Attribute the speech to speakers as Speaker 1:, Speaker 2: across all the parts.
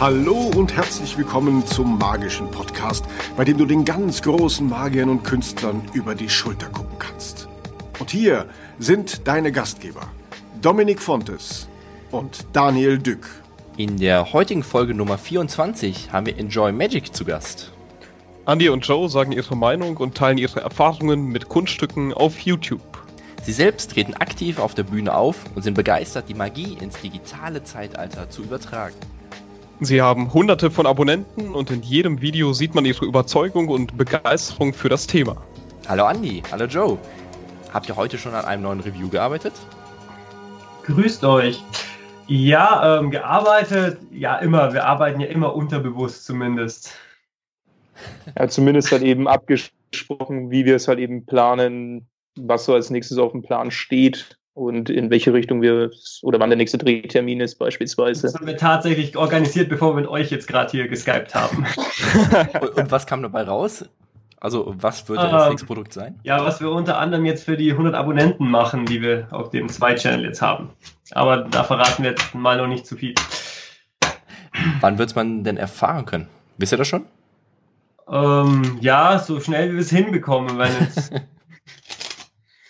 Speaker 1: Hallo und herzlich willkommen zum magischen Podcast, bei dem du den ganz großen Magiern und Künstlern über die Schulter gucken kannst. Und hier sind deine Gastgeber, Dominik Fontes und Daniel Dück.
Speaker 2: In der heutigen Folge Nummer 24 haben wir Enjoy Magic zu Gast.
Speaker 3: Andy und Joe sagen ihre Meinung und teilen ihre Erfahrungen mit Kunststücken auf YouTube.
Speaker 2: Sie selbst treten aktiv auf der Bühne auf und sind begeistert, die Magie ins digitale Zeitalter zu übertragen.
Speaker 3: Sie haben hunderte von Abonnenten und in jedem Video sieht man ihre Überzeugung und Begeisterung für das Thema.
Speaker 2: Hallo Andy, hallo Joe. Habt ihr heute schon an einem neuen Review gearbeitet?
Speaker 4: Grüßt euch. Ja, ähm, gearbeitet, ja immer. Wir arbeiten ja immer unterbewusst zumindest.
Speaker 5: Ja, zumindest halt eben abgesprochen, wie wir es halt eben planen, was so als nächstes auf dem Plan steht und in welche Richtung wir oder wann der nächste Drehtermin ist beispielsweise.
Speaker 4: Das haben wir tatsächlich organisiert, bevor wir mit euch jetzt gerade hier geskypt haben.
Speaker 2: und, und, was kam dabei raus? Also was wird das ähm, nächste Produkt sein?
Speaker 4: Ja, was wir unter anderem jetzt für die 100 Abonnenten machen, die wir auf dem Zwei-Channel jetzt haben. Aber da verraten wir jetzt mal noch nicht zu viel.
Speaker 2: Wann wird man denn erfahren können? Wisst ihr das schon?
Speaker 4: Ähm, ja, so schnell wie wir es hinbekommen, weil jetzt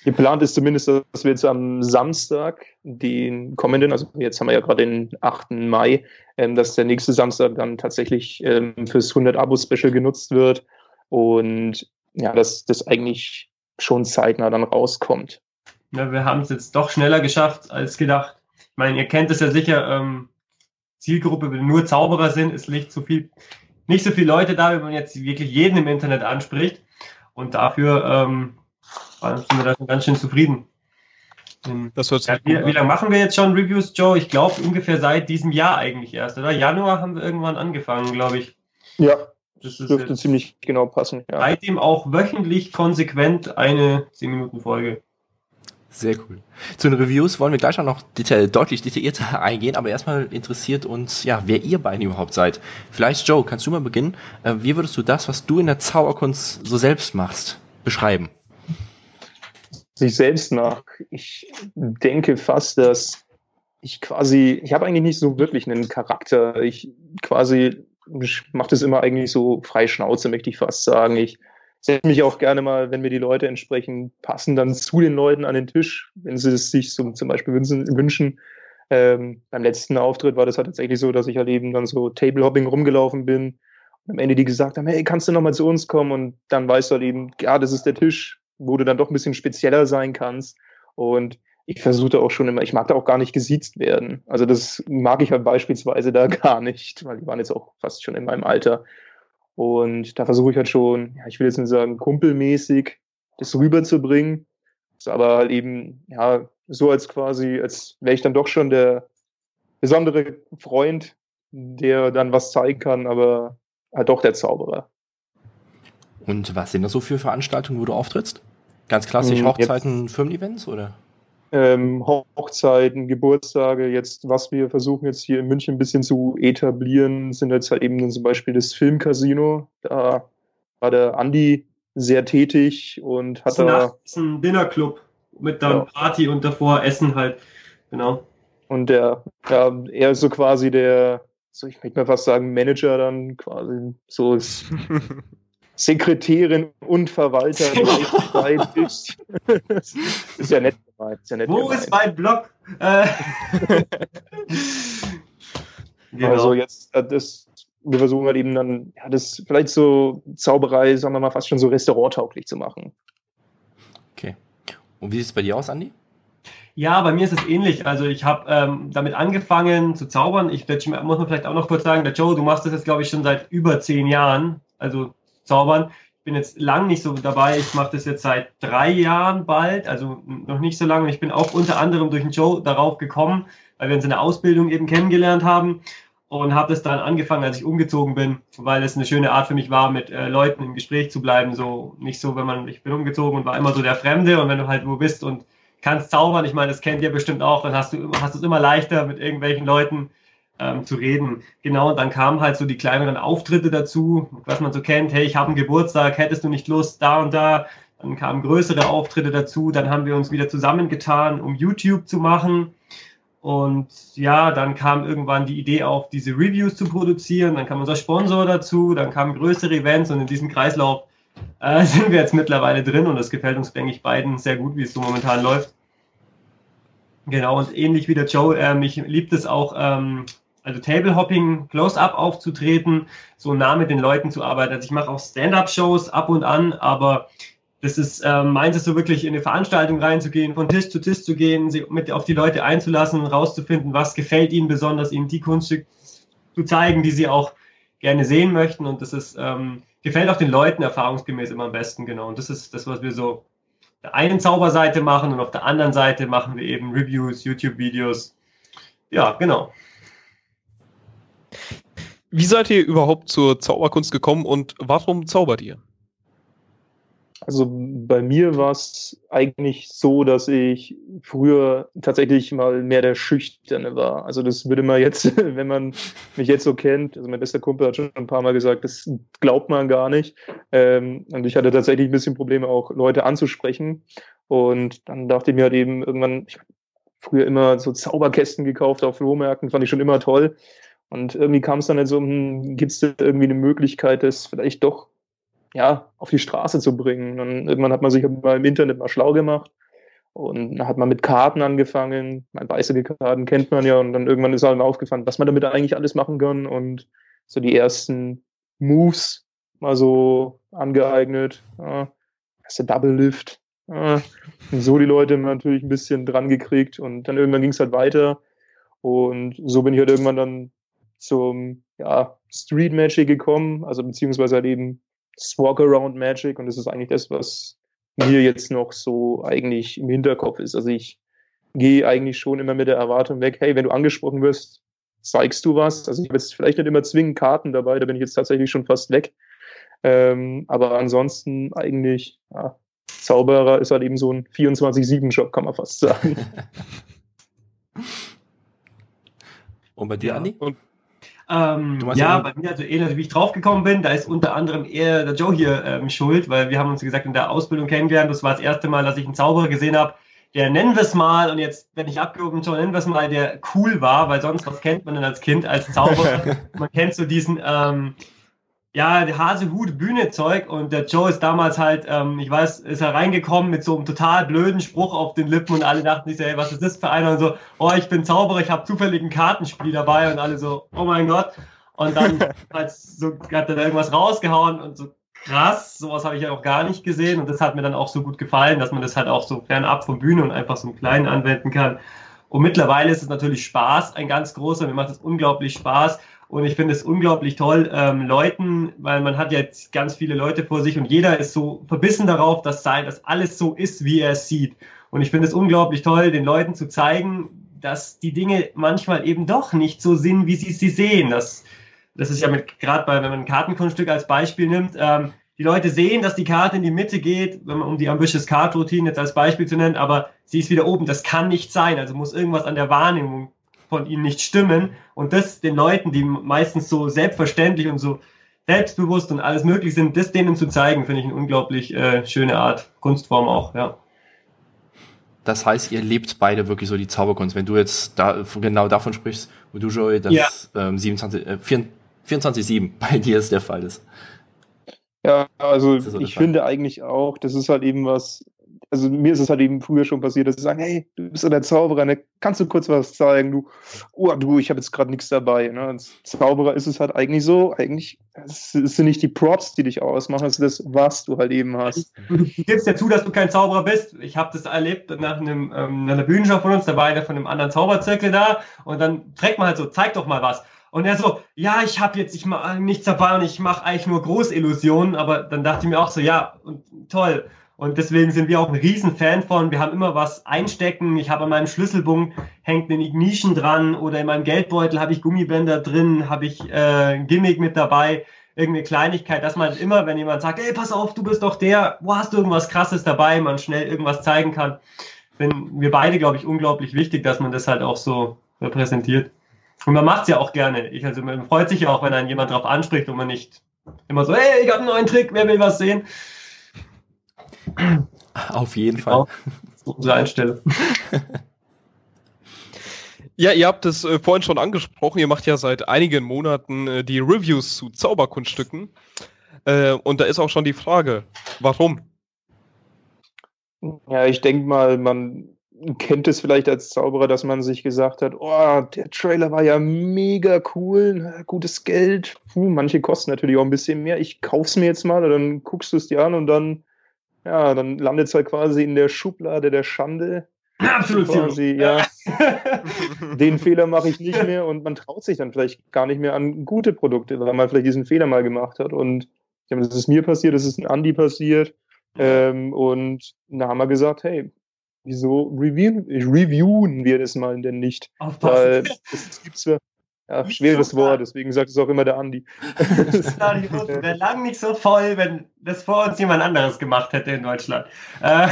Speaker 5: Geplant ist zumindest, dass wir jetzt am Samstag, den kommenden, also jetzt haben wir ja gerade den 8. Mai, ähm, dass der nächste Samstag dann tatsächlich ähm, fürs 100-Abo-Special genutzt wird und ja, dass das eigentlich schon zeitnah dann rauskommt.
Speaker 4: Ja, wir haben es jetzt doch schneller geschafft als gedacht. Ich meine, ihr kennt es ja sicher, ähm, Zielgruppe, wenn nur Zauberer sind, ist nicht so viel, nicht so viele Leute da, wenn man jetzt wirklich jeden im Internet anspricht. Und dafür ähm, sind wir da schon ganz schön zufrieden. Das hört sich ja, wie, wie lange machen wir jetzt schon Reviews, Joe? Ich glaube ungefähr seit diesem Jahr eigentlich erst, oder? Januar haben wir irgendwann angefangen, glaube ich.
Speaker 5: Ja, das dürfte ziemlich genau passen.
Speaker 4: Ja. Seitdem auch wöchentlich konsequent eine 10-Minuten-Folge.
Speaker 2: Sehr cool. Zu den Reviews wollen wir gleich auch noch detail, deutlich detaillierter eingehen, aber erstmal interessiert uns, ja, wer ihr beiden überhaupt seid. Vielleicht, Joe, kannst du mal beginnen? Äh, wie würdest du das, was du in der Zauberkunst so selbst machst, beschreiben?
Speaker 5: Sich selbst nach. Ich denke fast, dass ich quasi, ich habe eigentlich nicht so wirklich einen Charakter. Ich quasi mache das immer eigentlich so frei Schnauze, möchte ich fast sagen. Ich setze mich auch gerne mal, wenn mir die Leute entsprechend passen, dann zu den Leuten an den Tisch, wenn sie es sich so zum Beispiel wünschen. Ähm, beim letzten Auftritt war das halt tatsächlich so, dass ich halt eben dann so Tablehopping rumgelaufen bin und am Ende die gesagt haben, hey, kannst du noch mal zu uns kommen? Und dann weißt du halt eben, ja, das ist der Tisch, wo du dann doch ein bisschen spezieller sein kannst. Und ich versuche auch schon immer, ich mag da auch gar nicht gesiezt werden. Also das mag ich halt beispielsweise da gar nicht, weil die waren jetzt auch fast schon in meinem Alter. Und da versuche ich halt schon, ja, ich will jetzt nicht sagen, kumpelmäßig das rüberzubringen. Ist aber halt eben, ja, so als quasi, als wäre ich dann doch schon der besondere Freund, der dann was zeigen kann, aber halt doch der Zauberer.
Speaker 2: Und was sind das so für Veranstaltungen, wo du auftrittst? Ganz klassisch hm, Hochzeiten, jetzt, Firmen-Events oder?
Speaker 5: Ähm, Hochzeiten, Geburtstage, jetzt, was wir versuchen jetzt hier in München ein bisschen zu etablieren, sind jetzt halt eben zum Beispiel das Filmcasino. Da war der Andi sehr tätig und hat
Speaker 4: da. ist ein Dinnerclub mit dann ja. Party und davor Essen halt. Genau.
Speaker 5: Und der, ja, er ist so quasi der, so ich möchte mal fast sagen, Manager dann quasi so ist Sekretärin und Verwalter gleichzeitig ist. ist ja nett
Speaker 4: gemeint. Ist ja nett Wo gemeint. ist mein Blog? Äh.
Speaker 5: genau. Also jetzt, äh, das, wir versuchen halt eben dann, ja, das vielleicht so Zauberei, sagen wir mal, fast schon so restauranttauglich zu machen.
Speaker 2: Okay. Und wie sieht es bei dir aus, Andi?
Speaker 4: Ja, bei mir ist es ähnlich. Also ich habe ähm, damit angefangen zu zaubern. Ich muss man vielleicht auch noch kurz sagen, der Joe, du machst das jetzt, glaube ich, schon seit über zehn Jahren. Also zaubern. Ich bin jetzt lang nicht so dabei. Ich mache das jetzt seit drei Jahren bald, also noch nicht so lange. Ich bin auch unter anderem durch den Joe darauf gekommen, weil wir uns in der Ausbildung eben kennengelernt haben und habe das dann angefangen, als ich umgezogen bin, weil es eine schöne Art für mich war, mit äh, Leuten im Gespräch zu bleiben. So nicht so, wenn man, ich bin umgezogen und war immer so der Fremde und wenn du halt wo bist und kannst zaubern, ich meine, das kennt ihr bestimmt auch, dann hast du hast es immer leichter mit irgendwelchen Leuten ähm, zu reden. Genau, und dann kamen halt so die kleineren Auftritte dazu, was man so kennt, hey, ich habe einen Geburtstag, hättest du nicht Lust, da und da. Dann kamen größere Auftritte dazu, dann haben wir uns wieder zusammengetan, um YouTube zu machen. Und ja, dann kam irgendwann die Idee auf, diese Reviews zu produzieren. Dann kam unser Sponsor dazu, dann kamen größere Events und in diesem Kreislauf äh, sind wir jetzt mittlerweile drin und das gefällt uns, denke ich, beiden sehr gut, wie es so momentan läuft. Genau, und ähnlich wie der Joe, ähm, ich liebt es auch, ähm, also Table Hopping, Close-Up aufzutreten, so nah mit den Leuten zu arbeiten. Also ich mache auch Stand-Up-Shows ab und an, aber das ist ähm, meins ist so wirklich in eine Veranstaltung reinzugehen, von Tisch zu Tisch zu gehen, sie mit auf die Leute einzulassen, rauszufinden, was gefällt ihnen besonders, ihnen die Kunst zu zeigen, die sie auch gerne sehen möchten. Und das ist ähm, gefällt auch den Leuten erfahrungsgemäß immer am besten, genau. Und das ist das, was wir so der einen Zauberseite machen und auf der anderen Seite machen wir eben Reviews, YouTube-Videos. Ja, genau.
Speaker 3: Wie seid ihr überhaupt zur Zauberkunst gekommen und warum zaubert ihr?
Speaker 5: Also bei mir war es eigentlich so, dass ich früher tatsächlich mal mehr der Schüchterne war. Also das würde man jetzt, wenn man mich jetzt so kennt, also mein bester Kumpel hat schon ein paar Mal gesagt, das glaubt man gar nicht. Ähm, und ich hatte tatsächlich ein bisschen Probleme, auch Leute anzusprechen. Und dann dachte ich mir halt eben irgendwann, ich habe früher immer so Zauberkästen gekauft auf Flohmärkten, fand ich schon immer toll. Und irgendwie kam es dann halt so, hm, gibt es da irgendwie eine Möglichkeit, das vielleicht doch ja, auf die Straße zu bringen. Und irgendwann hat man sich mal im Internet mal schlau gemacht und hat man mit Karten angefangen. Mein weiße Karten kennt man ja und dann irgendwann ist einem aufgefallen, was man damit eigentlich alles machen kann und so die ersten Moves mal so angeeignet. Ja, erste Double Lift. Ja, so die Leute natürlich ein bisschen dran gekriegt und dann irgendwann ging es halt weiter und so bin ich halt irgendwann dann zum ja, Street Magic gekommen, also beziehungsweise halt eben das Walk-Around Magic und das ist eigentlich das, was mir jetzt noch so eigentlich im Hinterkopf ist. Also ich gehe eigentlich schon immer mit der Erwartung weg, hey, wenn du angesprochen wirst, zeigst du was. Also ich habe jetzt vielleicht nicht immer zwingend Karten dabei, da bin ich jetzt tatsächlich schon fast weg. Ähm, aber ansonsten eigentlich, ja, Zauberer ist halt eben so ein 24-7-Job, kann man fast sagen.
Speaker 2: Und bei dir,
Speaker 4: Ja.
Speaker 2: Andi?
Speaker 3: Und
Speaker 4: Ähm, ja, bei mir, also ähnlich wie ich draufgekommen bin, da ist unter anderem eher der Joe hier ähm, schuld, weil wir haben uns, gesagt, in der Ausbildung kennengelernt. Das war das erste Mal, dass ich einen Zauberer gesehen habe, der nennen wir es mal, und jetzt, wenn ich abgehoben Joe, nennen wir es mal, der cool war, weil sonst, was kennt man denn als Kind, als Zauberer? man kennt so diesen, ähm, ja, der Hase, Hut, Bühne Zeug und der Joe ist damals halt, ähm, ich weiß, ist er reingekommen mit so einem total blöden Spruch auf den Lippen und alle dachten sich, so, hey, was ist das für einer? Und so, oh, ich bin Zauberer, ich habe zufällig ein Kartenspiel dabei und alle so, oh mein Gott. Und dann halt so, hat er da irgendwas rausgehauen und so krass, sowas habe ich ja auch gar nicht gesehen und das hat mir dann auch so gut gefallen, dass man das halt auch so fernab von Bühne und einfach so im Kleinen anwenden kann. Und mittlerweile ist es natürlich Spaß, ein ganz großer, mir macht es unglaublich Spaß und ich finde es unglaublich toll, ähm, Leuten, weil man hat jetzt ganz viele Leute vor sich und jeder ist so verbissen darauf, dass sein, dass alles so ist, wie er es sieht. Und ich finde es unglaublich toll, den Leuten zu zeigen, dass die Dinge manchmal eben doch nicht so sind, wie sie sie sehen. Das, das ist ja mit gerade bei, wenn man ein Kartenkunststück als Beispiel nimmt, ähm, die Leute sehen, dass die Karte in die Mitte geht, wenn man um die Ambitious Card Routine jetzt als Beispiel zu nennen, aber sie ist wieder oben. Das kann nicht sein. Also muss irgendwas an der Wahrnehmung von ihnen nicht stimmen. Und das den Leuten, die meistens so selbstverständlich und so selbstbewusst und alles möglich sind, das denen zu zeigen, finde ich eine unglaublich äh, schöne Art Kunstform auch, ja.
Speaker 2: Das heißt, ihr lebt beide wirklich so die Zauberkunst. Wenn du jetzt da genau davon sprichst, wo du Joey das
Speaker 4: Ja.
Speaker 2: ähm, 27, äh, 24-7 bei dir ist der Fall ist.
Speaker 5: Ja, also ich finde eigentlich auch, das ist halt eben was, also mir ist es halt eben früher schon passiert, dass sie sagen, hey, du bist ja der Zauberer, ne? kannst du kurz was zeigen? Du, oh du, ich habe jetzt gerade nichts dabei. Ne? Als Zauberer ist es halt eigentlich so, eigentlich es es sind nicht die Props, die dich ausmachen, es ist das, was du halt eben hast.
Speaker 4: Du, gibst ja zu, dass du kein Zauberer bist. Ich habe das erlebt nach einem ähm, einer Bühnenshow von uns, da war einer von einem anderen Zauberzirkel da und dann trägt man halt so, zeig doch mal was. Und er so, ja, ich habe jetzt, ich mache nichts dabei und ich mache eigentlich nur Großillusionen, aber dann dachte ich mir auch so, ja, toll. Und deswegen sind wir auch ein Riesenfan von. Wir haben immer was einstecken. Ich habe an meinem Schlüsselbund hängt ein Ignition dran oder in meinem Geldbeutel habe ich Gummibänder drin, habe ich äh, ein Gimmick mit dabei, irgendeine Kleinigkeit, dass man immer, wenn jemand sagt, ey, pass auf, du bist doch der, wo hast du irgendwas krasses dabei, man schnell irgendwas zeigen kann. Finden wir beide, glaube ich, unglaublich wichtig, dass man das halt auch so repräsentiert. Und man macht's ja auch gerne. Ich, also man freut sich ja auch, wenn einen jemand drauf anspricht und man nicht immer so, hey, ich habe einen neuen Trick, wer will was sehen?
Speaker 2: Auf jeden
Speaker 4: Genau.
Speaker 2: Fall.
Speaker 4: Unsere Einstellung.
Speaker 3: Ja, ihr habt es äh, vorhin schon angesprochen. Ihr macht ja seit einigen Monaten äh, die Reviews zu Zauberkunststücken. Äh, und da ist auch schon die Frage, warum?
Speaker 5: Ja, ich denke mal, man kennt es vielleicht als Zauberer, dass man sich gesagt hat, oh, der Trailer war ja mega cool, gutes Geld. Puh, manche kosten natürlich auch ein bisschen mehr. Ich kauf's mir jetzt mal und dann guckst du es dir an und dann, ja, dann landet es halt quasi in der Schublade der Schande.
Speaker 4: Absolut.
Speaker 5: Quasi, ja. Den Fehler mache ich nicht mehr und man traut sich dann vielleicht gar nicht mehr an gute Produkte, weil man vielleicht diesen Fehler mal gemacht hat. Und ich meine, das ist mir passiert, das ist ein Andi passiert. Ähm, und da haben wir gesagt, hey, wieso reviewen, reviewen wir das mal denn nicht? Weil es gibt zwar ja, schweres Wort, deswegen sagt es auch immer der Andi.
Speaker 4: Das wäre lang nicht so voll, wenn das vor uns jemand anderes gemacht hätte in Deutschland. Äh.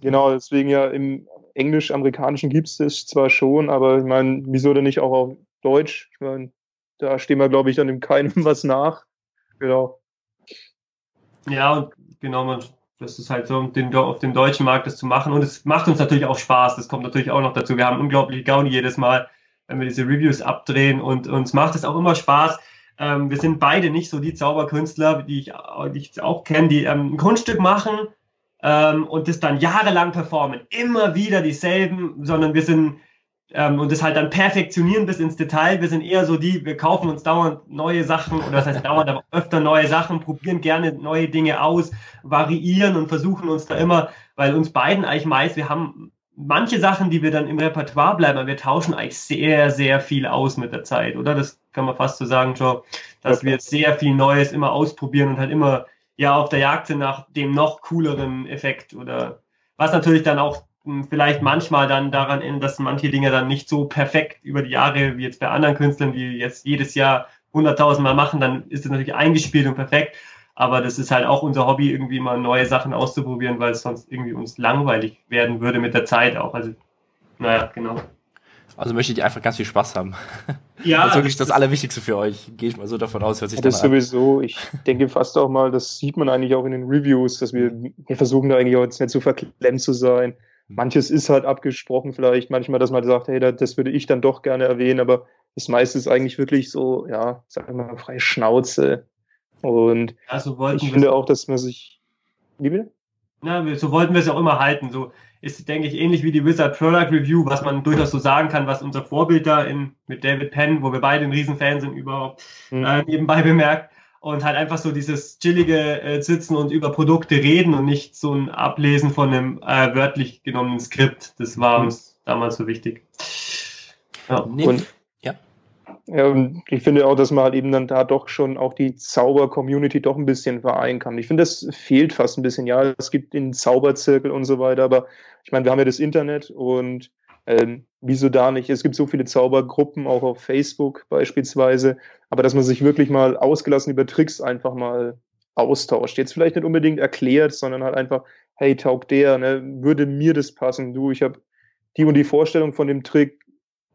Speaker 5: Genau, deswegen ja im Englisch-Amerikanischen gibt es das zwar schon, aber ich meine, wieso denn nicht auch auf Deutsch? Ich meine, da stehen wir, glaube ich, dann im Keinem was nach. Genau.
Speaker 4: Ja, und genau, man, das ist halt so, den, auf dem deutschen Markt das zu machen. Und es macht uns natürlich auch Spaß. Das kommt natürlich auch noch dazu. Wir haben unglaublich Gaudi jedes Mal, wenn wir diese Reviews abdrehen. Und uns macht es auch immer Spaß. Ähm, wir sind beide nicht so die Zauberkünstler, die ich, die ich auch kenne, die ähm, ein Kunststück machen ähm, und das dann jahrelang performen. Immer wieder dieselben, sondern wir sind ähm, und das halt dann perfektionieren bis ins Detail. Wir sind eher so die, wir kaufen uns dauernd neue Sachen, oder das heißt dauernd, aber öfter neue Sachen, probieren gerne neue Dinge aus, variieren und versuchen uns da immer, weil uns beiden eigentlich meist, wir haben manche Sachen, die wir dann im Repertoire bleiben, aber wir tauschen eigentlich sehr, sehr viel aus mit der Zeit, oder? Das kann man fast so sagen, Joe, dass wir sehr viel Neues immer ausprobieren und halt immer ja auf der Jagd sind nach dem noch cooleren Effekt oder was natürlich dann auch vielleicht manchmal dann daran ändert, dass manche Dinge dann nicht so perfekt über die Jahre wie jetzt bei anderen Künstlern, die jetzt jedes Jahr 100.000 Mal machen, dann ist es natürlich eingespielt und perfekt. Aber das ist halt auch unser Hobby, irgendwie mal neue Sachen auszuprobieren, weil es sonst irgendwie uns langweilig werden würde mit der Zeit auch. Also, naja, genau.
Speaker 2: Also möchtet ihr einfach ganz viel Spaß haben. Ja. das ist wirklich das Allerwichtigste für euch. Gehe ich mal so davon aus. Hört sich
Speaker 5: das ist sowieso. Ich denke fast auch mal, das sieht man eigentlich auch in den Reviews, dass wir, wir versuchen da eigentlich auch jetzt nicht so verklemmt zu sein. Manches ist halt abgesprochen vielleicht, manchmal, dass man sagt, hey, das würde ich dann doch gerne erwähnen, aber das meiste ist eigentlich wirklich so, ja, sagen wir mal, freie Schnauze. Und
Speaker 4: also
Speaker 5: ich finde auch, dass man sich, wie bitte?
Speaker 4: Na, so wollten wir es auch immer halten. So ist, denke ich, ähnlich wie die Wizard Product Review, was man durchaus so sagen kann, was unser Vorbild da in, mit David Penn, wo wir beide ein Riesenfan sind, überhaupt mhm. äh, nebenbei bemerkt und halt einfach so dieses chillige äh, Sitzen und über Produkte reden und nicht so ein Ablesen von einem äh, wörtlich genommenen Skript. Das war mhm. uns damals so wichtig.
Speaker 5: Ja. Und, ja. ja, und ich finde auch, dass man halt eben dann da doch schon auch die Zauber-Community doch ein bisschen vereinen kann. Ich finde, das fehlt fast ein bisschen. Ja, es gibt den Zauberzirkel und so weiter, aber ich meine, wir haben ja das Internet und ähm, wieso da nicht? Es gibt so viele Zaubergruppen, auch auf Facebook beispielsweise, aber dass man sich wirklich mal ausgelassen über Tricks einfach mal austauscht. Jetzt vielleicht nicht unbedingt erklärt, sondern halt einfach, hey, taugt der, ne? würde mir das passen? Du, ich habe die und die Vorstellung von dem Trick,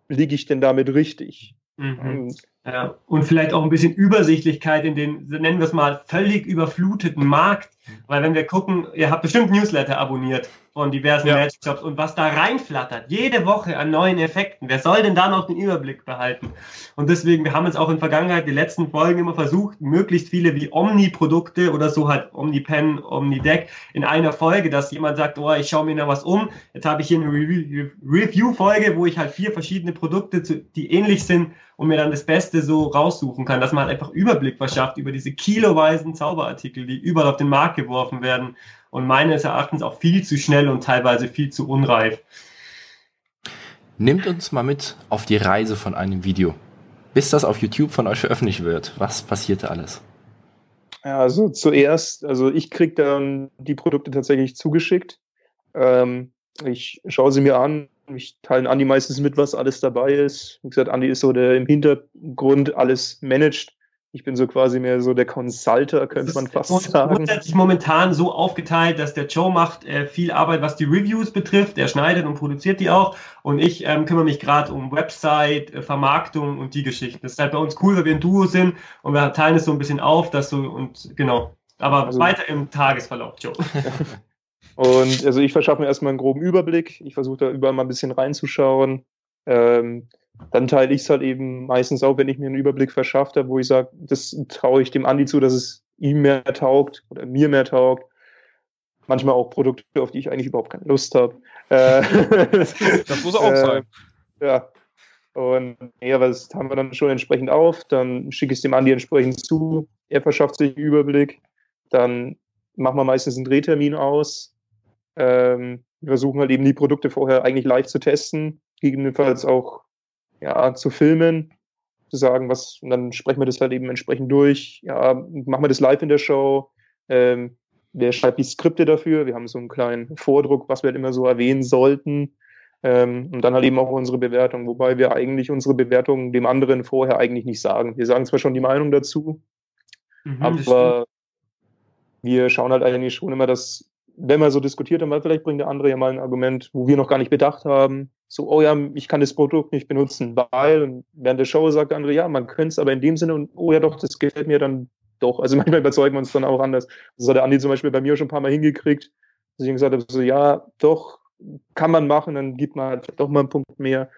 Speaker 5: liege ich denn damit richtig?
Speaker 4: Mhm. Ja, und vielleicht auch ein bisschen Übersichtlichkeit in den, nennen wir es mal, völlig überfluteten Markt. Weil wenn wir gucken, ihr habt bestimmt Newsletter abonniert von diversen ja. Magic Shops und was da reinflattert, jede Woche an neuen Effekten, wer soll denn da noch den Überblick behalten? Und deswegen, wir haben jetzt auch in Vergangenheit die letzten Folgen immer versucht, möglichst viele wie Omni-Produkte oder so halt Omni-Pen, Omni-Deck in einer Folge, dass jemand sagt, oh, ich schaue mir da was um. Jetzt habe ich hier eine Review-Folge, wo ich halt vier verschiedene Produkte, die ähnlich sind, und mir dann das Beste so raussuchen kann, dass man halt einfach Überblick verschafft über diese kiloweisen Zauberartikel, die überall auf den Markt geworfen werden und meines Erachtens auch viel zu schnell und teilweise viel zu unreif.
Speaker 2: Nimmt uns mal mit auf die Reise von einem Video. Bis das auf YouTube von euch veröffentlicht wird, was passiert da alles?
Speaker 5: Ja, also zuerst, also ich kriege dann die Produkte tatsächlich zugeschickt. Ähm, ich schaue sie mir an, ich teile Andi meistens mit, was alles dabei ist. Wie gesagt, Andi ist so der im Hintergrund alles managt. Ich bin so quasi mehr so der Consulter, könnte man fast sagen.
Speaker 4: Grundsätzlich momentan so aufgeteilt, dass der Joe macht äh, viel Arbeit, was die Reviews betrifft. Er schneidet und produziert die auch. Und ich ähm, kümmere mich gerade um Website, äh, Vermarktung und die Geschichten. Das ist halt bei uns cool, weil wir ein Duo sind und wir teilen es so ein bisschen auf, dass so und genau. Aber also, weiter im Tagesverlauf, Joe.
Speaker 5: Und also ich verschaffe mir erstmal einen groben Überblick. Ich versuche da überall mal ein bisschen reinzuschauen. Ähm, dann teile ich es halt eben meistens auch, wenn ich mir einen Überblick verschafft habe, wo ich sage, das traue ich dem Andi zu, dass es ihm mehr taugt oder mir mehr taugt. Manchmal auch Produkte, auf die ich eigentlich überhaupt keine Lust habe. Äh,
Speaker 3: das muss auch äh, sein.
Speaker 5: Ja. Und ja, was haben wir dann schon entsprechend auf? Dann schicke ich es dem Andi entsprechend zu. Er verschafft sich einen Überblick. Dann machen wir meistens einen Drehtermin aus. Ähm, wir versuchen halt eben die Produkte vorher eigentlich live zu testen, gegebenenfalls auch ja, zu filmen, zu sagen, was, und dann sprechen wir das halt eben entsprechend durch. Ja, machen wir das live in der Show. Ähm, wer schreibt die Skripte dafür? Wir haben so einen kleinen Vordruck, was wir halt immer so erwähnen sollten. Ähm, und dann halt eben auch unsere Bewertung, wobei wir eigentlich unsere Bewertung dem anderen vorher eigentlich nicht sagen. Wir sagen zwar schon die Meinung dazu, mhm, aber wir schauen halt eigentlich schon immer, dass, wenn wir so diskutiert haben, vielleicht bringt der andere ja mal ein Argument, wo wir noch gar nicht bedacht haben, so, oh ja, ich kann das Produkt nicht benutzen, weil, und während der Show sagt der andere, ja, man könnte es aber in dem Sinne und, oh ja doch, das gefällt mir dann doch. Also manchmal überzeugen wir uns dann auch anders. Das hat der Andi zum Beispiel bei mir schon ein paar Mal hingekriegt, dass ich ihm gesagt habe, so, ja, doch, kann man machen, dann gibt man halt doch mal einen Punkt mehr.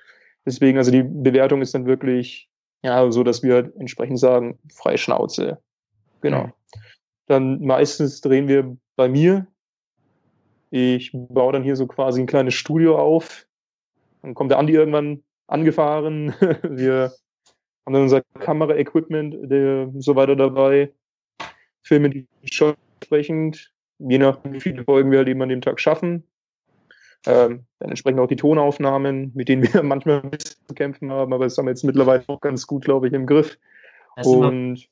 Speaker 5: Deswegen, also die Bewertung ist dann wirklich, ja, so, dass wir halt entsprechend sagen, freie Schnauze. Genau. Dann meistens drehen wir bei mir. Ich baue dann hier so quasi ein kleines Studio auf, dann kommt der Andi irgendwann angefahren. Wir haben dann unser Kamera-Equipment so weiter dabei. Filmen die schon entsprechend, je nachdem, wie viele Folgen wir halt eben an dem Tag schaffen. Ähm, dann entsprechend auch die Tonaufnahmen, mit denen wir manchmal ein bisschen zu kämpfen haben, aber das haben wir jetzt mittlerweile auch ganz gut, glaube ich, im Griff. Und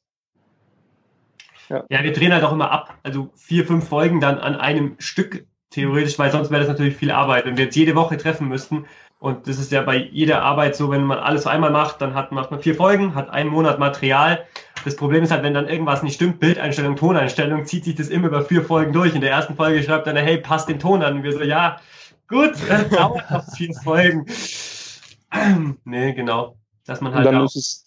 Speaker 4: ja. ja, wir drehen halt auch immer ab. Also vier, fünf Folgen dann an einem Stück theoretisch, weil sonst wäre das natürlich viel Arbeit. Wenn wir jetzt jede Woche treffen müssten, und das ist ja bei jeder Arbeit so, wenn man alles einmal macht, dann hat, macht man vier Folgen, hat einen Monat Material. Das Problem ist halt, wenn dann irgendwas nicht stimmt, Bildeinstellung, Toneinstellung, zieht sich das immer über vier Folgen durch. In der ersten Folge schreibt dann, hey, passt den Ton an. Und wir so, ja, gut, dauert noch vier Folgen. nee, genau. Dass man halt
Speaker 5: und dann ist es,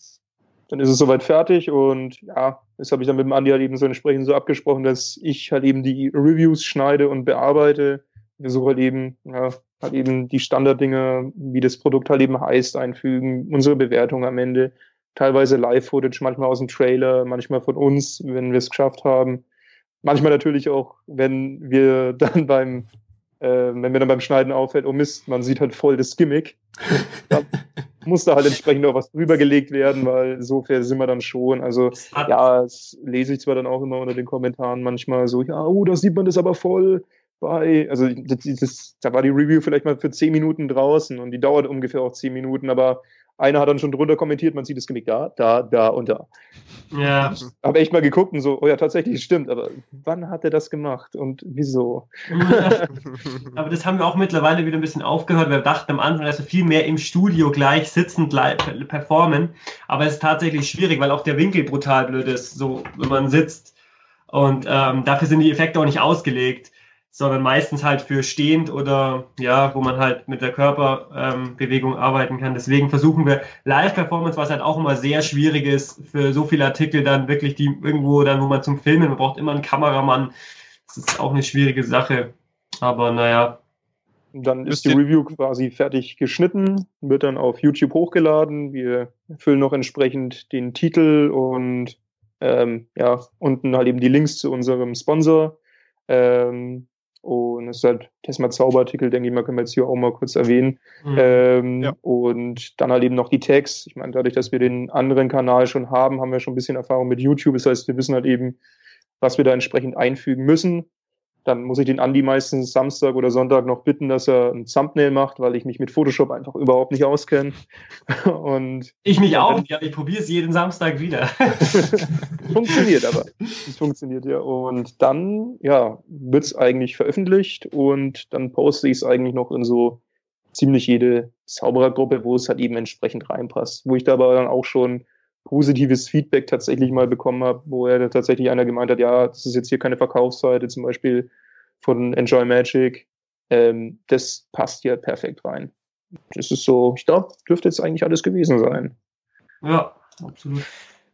Speaker 5: dann ist es soweit fertig und ja, das habe ich dann mit dem Andi halt eben so entsprechend so abgesprochen, dass ich halt eben die Reviews schneide und bearbeite. Wir suchen halt eben, ja, halt eben die Standarddinge, wie das Produkt halt eben heißt, einfügen, unsere Bewertung am Ende, teilweise Live-Footage, manchmal aus dem Trailer, manchmal von uns, wenn wir es geschafft haben. Manchmal natürlich auch, wenn wir dann beim, äh, wenn mir dann beim Schneiden auffällt, oh Mist, man sieht halt voll das Gimmick. muss da halt entsprechend auch was drüber gelegt werden, weil so fair sind wir dann schon. Also ja, das lese ich zwar dann auch immer unter den Kommentaren manchmal so, ja, oh, da sieht man das aber voll bei, also das, das, da war die Review vielleicht mal für zehn Minuten draußen und die dauert ungefähr auch zehn Minuten, aber einer hat dann schon drunter kommentiert, man sieht das Gimmick da, da, da und da. Ja. Habe echt mal geguckt und so, oh ja, tatsächlich, stimmt, aber wann hat er das gemacht und wieso?
Speaker 4: aber das haben wir auch mittlerweile wieder ein bisschen aufgehört. Wir dachten am Anfang, dass wir viel mehr im Studio gleich sitzend performen, aber es ist tatsächlich schwierig, weil auch der Winkel brutal blöd ist, so wenn man sitzt. Und ähm, dafür sind die Effekte auch nicht ausgelegt sondern meistens halt für stehend oder ja, wo man halt mit der Körperbewegung ähm, arbeiten kann. Deswegen versuchen wir Live-Performance, was halt auch immer sehr schwierig ist, für so viele Artikel dann wirklich die irgendwo dann, wo man zum Filmen, man braucht immer einen Kameramann. Das ist auch eine schwierige Sache. Aber naja.
Speaker 5: Dann ist die Review quasi fertig geschnitten, wird dann auf YouTube hochgeladen. Wir füllen noch entsprechend den Titel und ähm, ja, unten halt eben die Links zu unserem Sponsor. Ähm, und es ist halt Tesma Zauberartikel, denke ich mal, können wir jetzt hier auch mal kurz erwähnen. Mhm. Ähm, ja. Und dann halt eben noch die Tags. Ich meine, dadurch, dass wir den anderen Kanal schon haben, haben wir schon ein bisschen Erfahrung mit YouTube. Das heißt, wir wissen halt eben, was wir da entsprechend einfügen müssen. Dann muss ich den Andi meistens Samstag oder Sonntag noch bitten, dass er ein Thumbnail macht, weil ich mich mit Photoshop einfach überhaupt nicht auskenne. Und
Speaker 4: ich mich auch nicht, ich probiere es jeden Samstag wieder.
Speaker 5: funktioniert aber. Es funktioniert ja. Und dann, ja, wird es eigentlich veröffentlicht und dann poste ich es eigentlich noch in so ziemlich jede Zauberergruppe, wo es halt eben entsprechend reinpasst. Wo ich da aber dann auch schon positives Feedback tatsächlich mal bekommen habe, wo er tatsächlich einer gemeint hat, ja, das ist jetzt hier keine Verkaufsseite, zum Beispiel von Enjoy Magic. Ähm, das passt hier perfekt rein. Das ist so, ich glaube, dürfte jetzt eigentlich alles gewesen sein.
Speaker 3: Ja, absolut.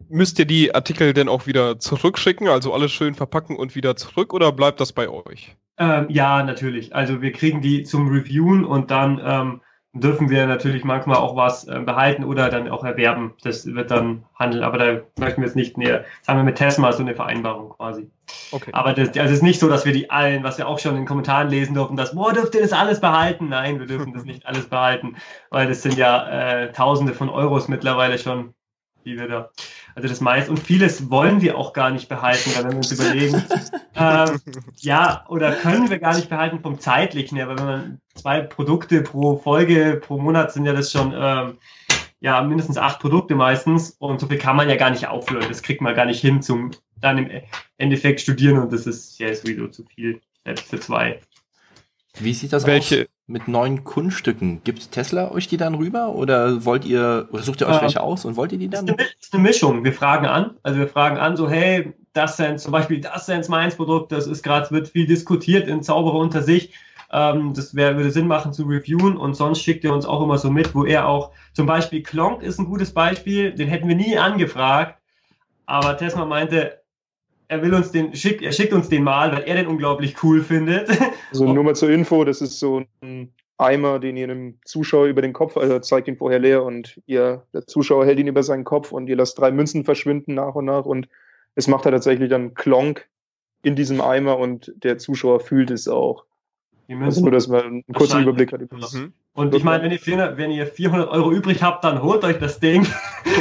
Speaker 3: Müsst ihr die Artikel denn auch wieder zurückschicken, also alles schön verpacken und wieder zurück oder bleibt das bei euch?
Speaker 4: Ähm, ja, natürlich. Also wir kriegen die zum Reviewen und dann ähm, dürfen wir natürlich manchmal auch was äh, behalten oder dann auch erwerben. Das wird dann handeln, aber da möchten wir es nicht näher. Das haben wir mit Tesla so eine Vereinbarung quasi. Okay. Aber das, also es ist nicht so, dass wir die allen, was wir auch schon in den Kommentaren lesen dürfen, dass, boah, dürft ihr das alles behalten? Nein, wir dürfen das nicht alles behalten, weil das sind ja äh, Tausende von Euros mittlerweile schon, die wir da also das meiste und vieles wollen wir auch gar nicht behalten, wenn wir uns überlegen. ähm, ja, oder können wir gar nicht behalten vom zeitlichen her, weil wenn man zwei Produkte pro Folge pro Monat sind ja das schon ähm, ja mindestens acht Produkte meistens und so viel kann man ja gar nicht aufhören. Das kriegt man gar nicht hin zum dann im Endeffekt studieren und das ist ja sowieso zu viel selbst für zwei.
Speaker 2: Wie sieht das Welche? aus mit neuen Kunststücken? Gibt Tesla euch die dann rüber oder wollt ihr, oder sucht ihr euch äh, welche aus und wollt ihr die dann?
Speaker 4: Das ist eine Mischung. Wir fragen an, also wir fragen an, so, hey, das sind zum Beispiel das Sense Mainz Produkt, das ist gerade, wird viel diskutiert in Zauberer unter sich. Ähm, das wär, würde Sinn machen zu reviewen und sonst schickt er uns auch immer so mit, wo er auch, zum Beispiel Klonk ist ein gutes Beispiel, den hätten wir nie angefragt, aber Tesla meinte, er will uns den schick, er schickt uns den mal, weil er den unglaublich cool findet.
Speaker 5: Also nur mal zur Info, das ist so ein Eimer, den ihr einem Zuschauer über den Kopf, also zeigt ihn vorher leer und ihr, der Zuschauer hält ihn über seinen Kopf und ihr lasst drei Münzen verschwinden nach und nach und es macht er tatsächlich dann Klonk in diesem Eimer und der Zuschauer fühlt es auch. Also nur, dass man einen kurzen Überblick hat.
Speaker 4: Mhm. Und ich meine, wenn ihr, 400, wenn ihr 400 Euro übrig habt, dann holt euch das Ding.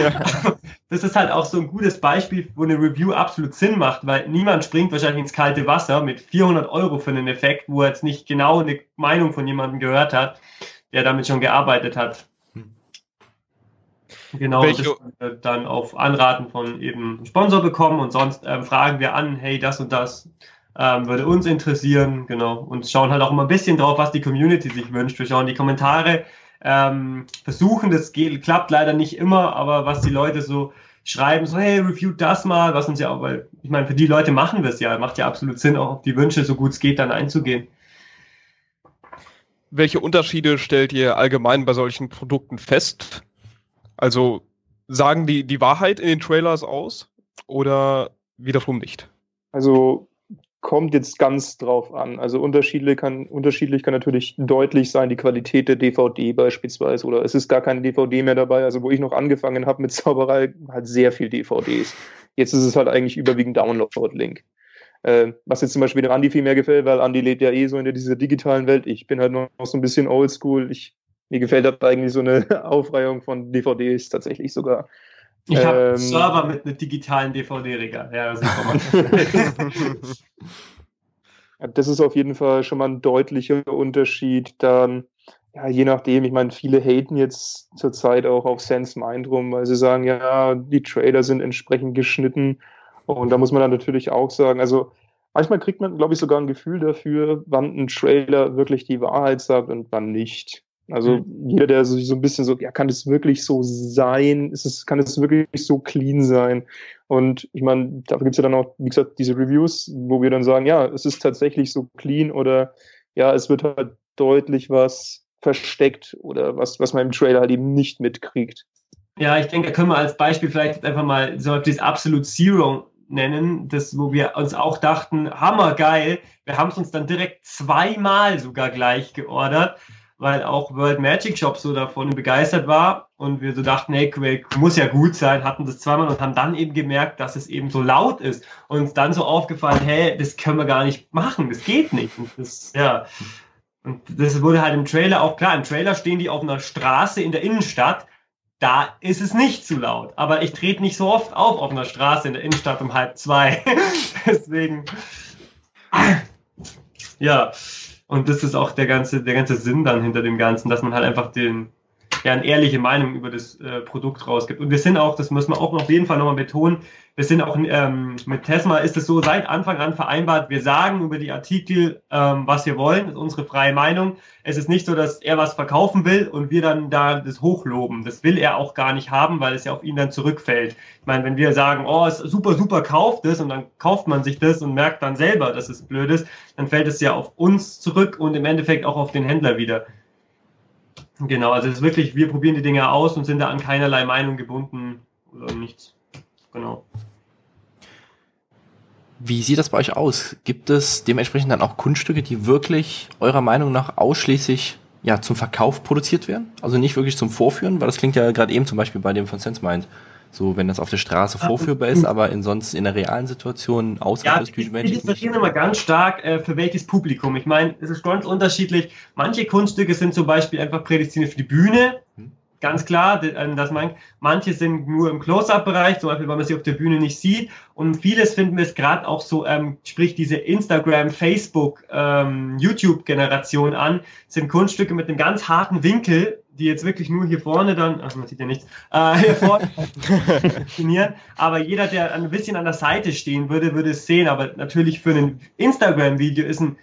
Speaker 4: Ja. Das ist halt auch so ein gutes Beispiel, wo eine Review absolut Sinn macht, weil niemand springt wahrscheinlich ins kalte Wasser mit 400 Euro für einen Effekt, wo er jetzt nicht genau eine Meinung von jemandem gehört hat, der damit schon gearbeitet hat. Genau, Welche? das dann auf Anraten von eben Sponsor bekommen und sonst ähm, fragen wir an, hey, das und das ähm, würde uns interessieren, genau. Und schauen halt auch immer ein bisschen drauf, was die Community sich wünscht. Wir schauen die Kommentare, ähm, versuchen, das geht, klappt leider nicht immer, aber was die Leute so schreiben, so, hey, review das mal, was uns ja auch, weil, ich meine, für die Leute machen wir es ja, macht ja absolut Sinn, auch auf die Wünsche, so gut es geht, dann einzugehen.
Speaker 3: Welche Unterschiede stellt ihr allgemein bei solchen Produkten fest? Also sagen die die Wahrheit in den Trailers aus oder wiederum nicht?
Speaker 5: Also kommt jetzt ganz drauf an. Also unterschiedlich kann, unterschiedlich kann natürlich deutlich sein die Qualität der DVD beispielsweise oder es ist gar keine DVD mehr dabei. Also wo ich noch angefangen habe mit Zauberei, halt sehr viel DVDs. Jetzt ist es halt eigentlich überwiegend Download-Link. Äh, was jetzt zum Beispiel dem Andi viel mehr gefällt, weil Andi lebt ja eh so in dieser digitalen Welt. Ich bin halt noch so ein bisschen oldschool. Ich, mir gefällt halt eigentlich so eine Aufreihung von DVDs tatsächlich sogar.
Speaker 4: Ich habe ähm, Server mit einem digitalen DVD-Regal. Ja, das
Speaker 5: das ist auf jeden Fall schon mal ein deutlicher Unterschied. Dann, ja, je nachdem, ich meine, viele haten jetzt zurzeit auch auf Sense Mind rum, weil sie sagen, ja, die Trailer sind entsprechend geschnitten. Und da muss man dann natürlich auch sagen, also manchmal kriegt man, glaube ich, sogar ein Gefühl dafür, wann ein Trailer wirklich die Wahrheit sagt und wann nicht. Also mhm. jeder, der sich so ein bisschen so, ja, kann das wirklich so sein? Ist es, kann es wirklich so clean sein? Und ich meine, dafür gibt's ja dann auch, wie gesagt, diese Reviews, wo wir dann sagen, ja, es ist tatsächlich so clean oder ja, es wird halt deutlich was versteckt oder was, was man im Trailer halt eben nicht mitkriegt.
Speaker 4: Ja, ich denke, da können wir als Beispiel vielleicht einfach mal so dieses Absolute Zero nennen, das, wo wir uns auch dachten, hammergeil. Wir haben es uns dann direkt zweimal sogar gleich geordert weil auch World Magic Shop so davon begeistert war und wir so dachten, hey, Quake muss ja gut sein, hatten das zweimal und haben dann eben gemerkt, dass es eben so laut ist und uns dann so aufgefallen, hey, das können wir gar nicht machen, das geht nicht. Und das, ja. Und das wurde halt im Trailer auch klar. Im Trailer stehen die auf einer Straße in der Innenstadt. Da ist es nicht zu laut. Aber ich trete nicht so oft auf auf einer Straße in der Innenstadt um halb zwei. Deswegen. Ja. Und das ist auch der ganze, der ganze Sinn dann hinter dem Ganzen, dass man halt einfach den, ja, eine ehrliche Meinung über das äh, Produkt rausgibt. Und wir sind auch, das muss man auch auf jeden Fall nochmal betonen, wir sind auch ähm, mit Tesla ist es so seit Anfang an vereinbart, wir sagen über die Artikel, ähm, was wir wollen, das ist unsere freie Meinung. Es ist nicht so, dass er was verkaufen will und wir dann da das hochloben. Das will er auch gar nicht haben, weil es ja auf ihn dann zurückfällt. Ich meine, wenn wir sagen, oh, ist super, super, kauft es und dann kauft man sich das und merkt dann selber, dass es blöd ist, dann fällt es ja auf uns zurück und im Endeffekt auch auf den Händler wieder. Genau, also es ist wirklich, wir probieren die Dinge aus und sind da an keinerlei Meinung gebunden oder nichts. Genau.
Speaker 2: Wie sieht das bei euch aus? Gibt es dementsprechend dann auch Kunststücke, die wirklich eurer Meinung nach ausschließlich ja, zum Verkauf produziert werden? Also nicht wirklich zum Vorführen, weil das klingt ja gerade eben zum Beispiel bei dem von SenseMind so, wenn das auf der Straße ah, vorführbar ist, aber in sonst in der realen Situation außerhalb
Speaker 4: ja. Wir diskutieren immer ganz stark, äh, für welches Publikum. Ich meine, es ist ganz unterschiedlich. Manche Kunststücke sind zum Beispiel einfach prädestiniert für die Bühne. Hm ganz klar, äh, dass man, manche sind nur im Close-Up-Bereich, zum Beispiel, weil man sie auf der Bühne nicht sieht. Und vieles finden wir es gerade auch so, ähm, sprich diese Instagram, Facebook, ähm, YouTube-Generation an, sind Kunststücke mit einem ganz harten Winkel, die jetzt wirklich nur hier vorne dann, ach, man sieht ja nichts, äh, hier vorne funktionieren. Aber jeder, der ein bisschen an der Seite stehen würde, würde es sehen. Aber natürlich für ein Instagram-Video ist ein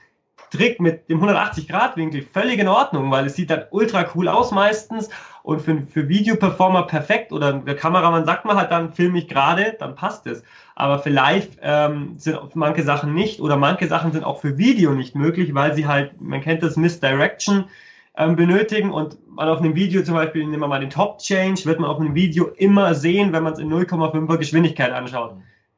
Speaker 4: Trick mit dem 180-Grad-Winkel völlig in Ordnung, weil es sieht dann ultra cool aus meistens und für, für Videoperformer perfekt oder der Kameramann sagt mal halt dann, filme ich gerade, dann passt es. Aber für Live ähm, sind manche Sachen nicht oder manche Sachen sind auch für Video nicht möglich, weil sie halt, man kennt das Misdirection, ähm, benötigen und man auf einem Video zum Beispiel, nehmen wir mal den Top Change, wird man auf einem Video immer sehen, wenn man es in 0,5er Geschwindigkeit anschaut.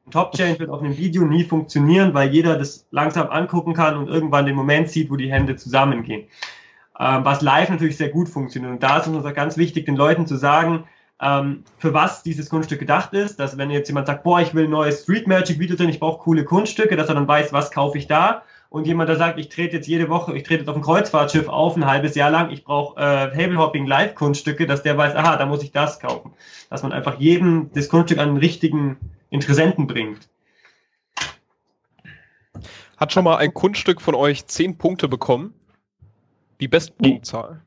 Speaker 4: Top Change wird auf einem Video nie funktionieren, weil jeder das langsam angucken kann und irgendwann den Moment sieht, wo die Hände zusammengehen. Ähm, was live natürlich sehr gut funktioniert. Und da ist uns auch ganz wichtig, den Leuten zu sagen, ähm, für was dieses Kunststück gedacht ist, dass wenn jetzt jemand sagt, boah, ich will ein neues Street Magic Video drin, ich brauche coole Kunststücke, dass er dann weiß, was kaufe ich da. Und jemand, der sagt, ich trete jetzt jede Woche, ich trete jetzt auf ein Kreuzfahrtschiff auf, ein halbes Jahr lang, ich brauche äh, Table Hopping Live Kunststücke, dass der weiß, aha, da muss ich das kaufen. Dass man einfach jedem das Kunststück an den richtigen Interessenten bringt.
Speaker 3: Hat schon mal ein Kunststück von euch zehn Punkte bekommen? Die Bestpunktzahl?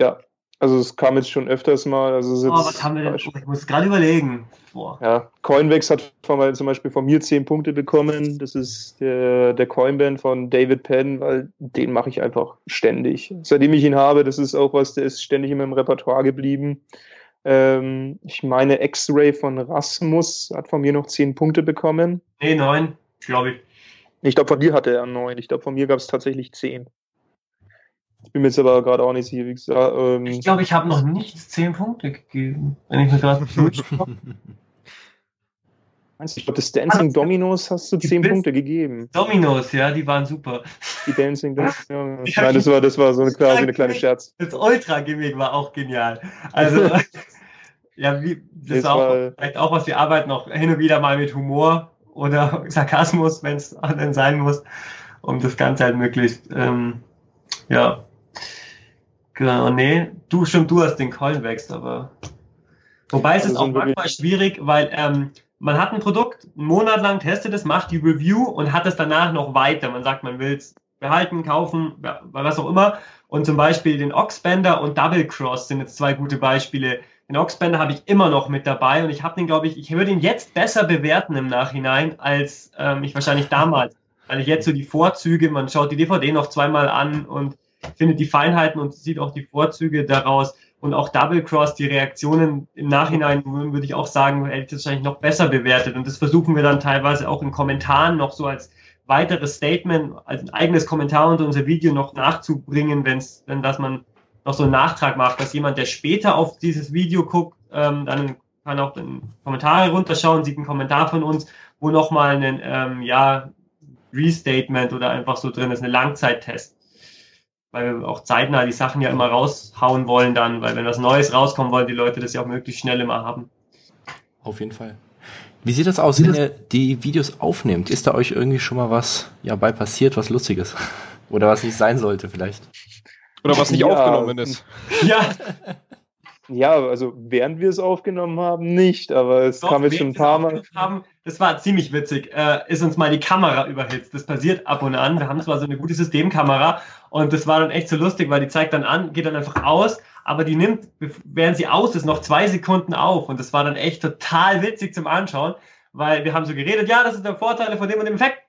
Speaker 5: Ja, also es kam jetzt schon öfters mal. Also
Speaker 4: oh, was haben wir denn? Ich muss gerade überlegen.
Speaker 5: Boah. Ja, Coinwex hat von, zum Beispiel von mir zehn Punkte bekommen. Das ist der, der Coinband von David Penn, weil den mache ich einfach ständig. Seitdem ich ihn habe, das ist auch was, der ist ständig in meinem Repertoire geblieben. Ähm, ich meine, X-Ray von Rasmus hat von mir noch zehn Punkte bekommen.
Speaker 4: Nee, neun, glaube ich.
Speaker 5: Ich glaube, von dir hatte er neun. Ich glaube, von mir gab es tatsächlich zehn. Ich bin mir jetzt aber gerade auch nicht sicher, wie gesagt.
Speaker 4: Ähm, ich glaube, ich habe noch nicht zehn Punkte gegeben, wenn ich mir gerade
Speaker 5: Ich glaube, das Dancing also, Dominos hast du zehn Punkte gegeben.
Speaker 4: Dominos, ja, die waren super.
Speaker 5: Die Dancing Dominos. Ja. Nein, das war, das war so eine, quasi eine kleine Scherz.
Speaker 4: Das Ultra-Gimmick war auch genial. Also, ja, wie, das, ist auch, vielleicht auch was, wir arbeiten auch hin und wieder mal mit Humor oder Sarkasmus, wenn es dann sein muss, um das Ganze halt möglichst, ähm, ja. Genau, nee, du, stimmt, du hast den Coin wächst, aber. Wobei es ist also auch manchmal schwierig, weil ähm, man hat ein Produkt, einen Monat lang testet es, macht die Review und hat es danach noch weiter. Man sagt, man will es behalten, kaufen, was auch immer. Und zum Beispiel den Oxbender und Double Cross sind jetzt zwei gute Beispiele. Den Oxbender habe ich immer noch mit dabei und ich habe den, glaube ich, ich würde ihn jetzt besser bewerten im Nachhinein, als ähm, ich wahrscheinlich damals. Weil ich jetzt so die Vorzüge, man schaut die DVD noch zweimal an und findet die Feinheiten und sieht auch die Vorzüge daraus und auch Double Cross, die Reaktionen im Nachhinein würde ich auch sagen, hätte ich das wahrscheinlich noch besser bewertet. Und das versuchen wir dann teilweise auch in Kommentaren noch so als weiteres Statement, als ein eigenes Kommentar unter unser Video noch nachzubringen, wenn es, wenn dass man noch so einen Nachtrag macht, dass jemand, der später auf dieses Video guckt, ähm, dann kann auch in Kommentare runterschauen, sieht einen Kommentar von uns, wo nochmal ein ähm, ja, Restatement oder einfach so drin ist, eine Langzeittest weil wir auch zeitnah die Sachen ja immer raushauen wollen dann, weil wenn was Neues rauskommen wollen die Leute das ja auch möglichst schnell immer haben.
Speaker 2: Auf jeden Fall. Wie sieht das aus, wenn ihr die Videos aufnehmt? Ist da euch irgendwie schon mal was ja bei passiert, was Lustiges? Oder was nicht sein sollte vielleicht?
Speaker 3: Oder was nicht ja. aufgenommen ist.
Speaker 5: Ja. Ja, also während wir es aufgenommen haben, nicht, aber es Doch, kam jetzt schon ein paar Mal.
Speaker 4: Haben, das war ziemlich witzig, äh, ist uns mal die Kamera überhitzt. Das passiert ab und an. Wir haben zwar so eine gute Systemkamera und das war dann echt so lustig, weil die zeigt dann an, geht dann einfach aus, aber die nimmt, während sie aus ist, noch zwei Sekunden auf. Und das war dann echt total witzig zum Anschauen, weil wir haben so geredet, ja, das ist der Vorteil von dem und dem Effekt.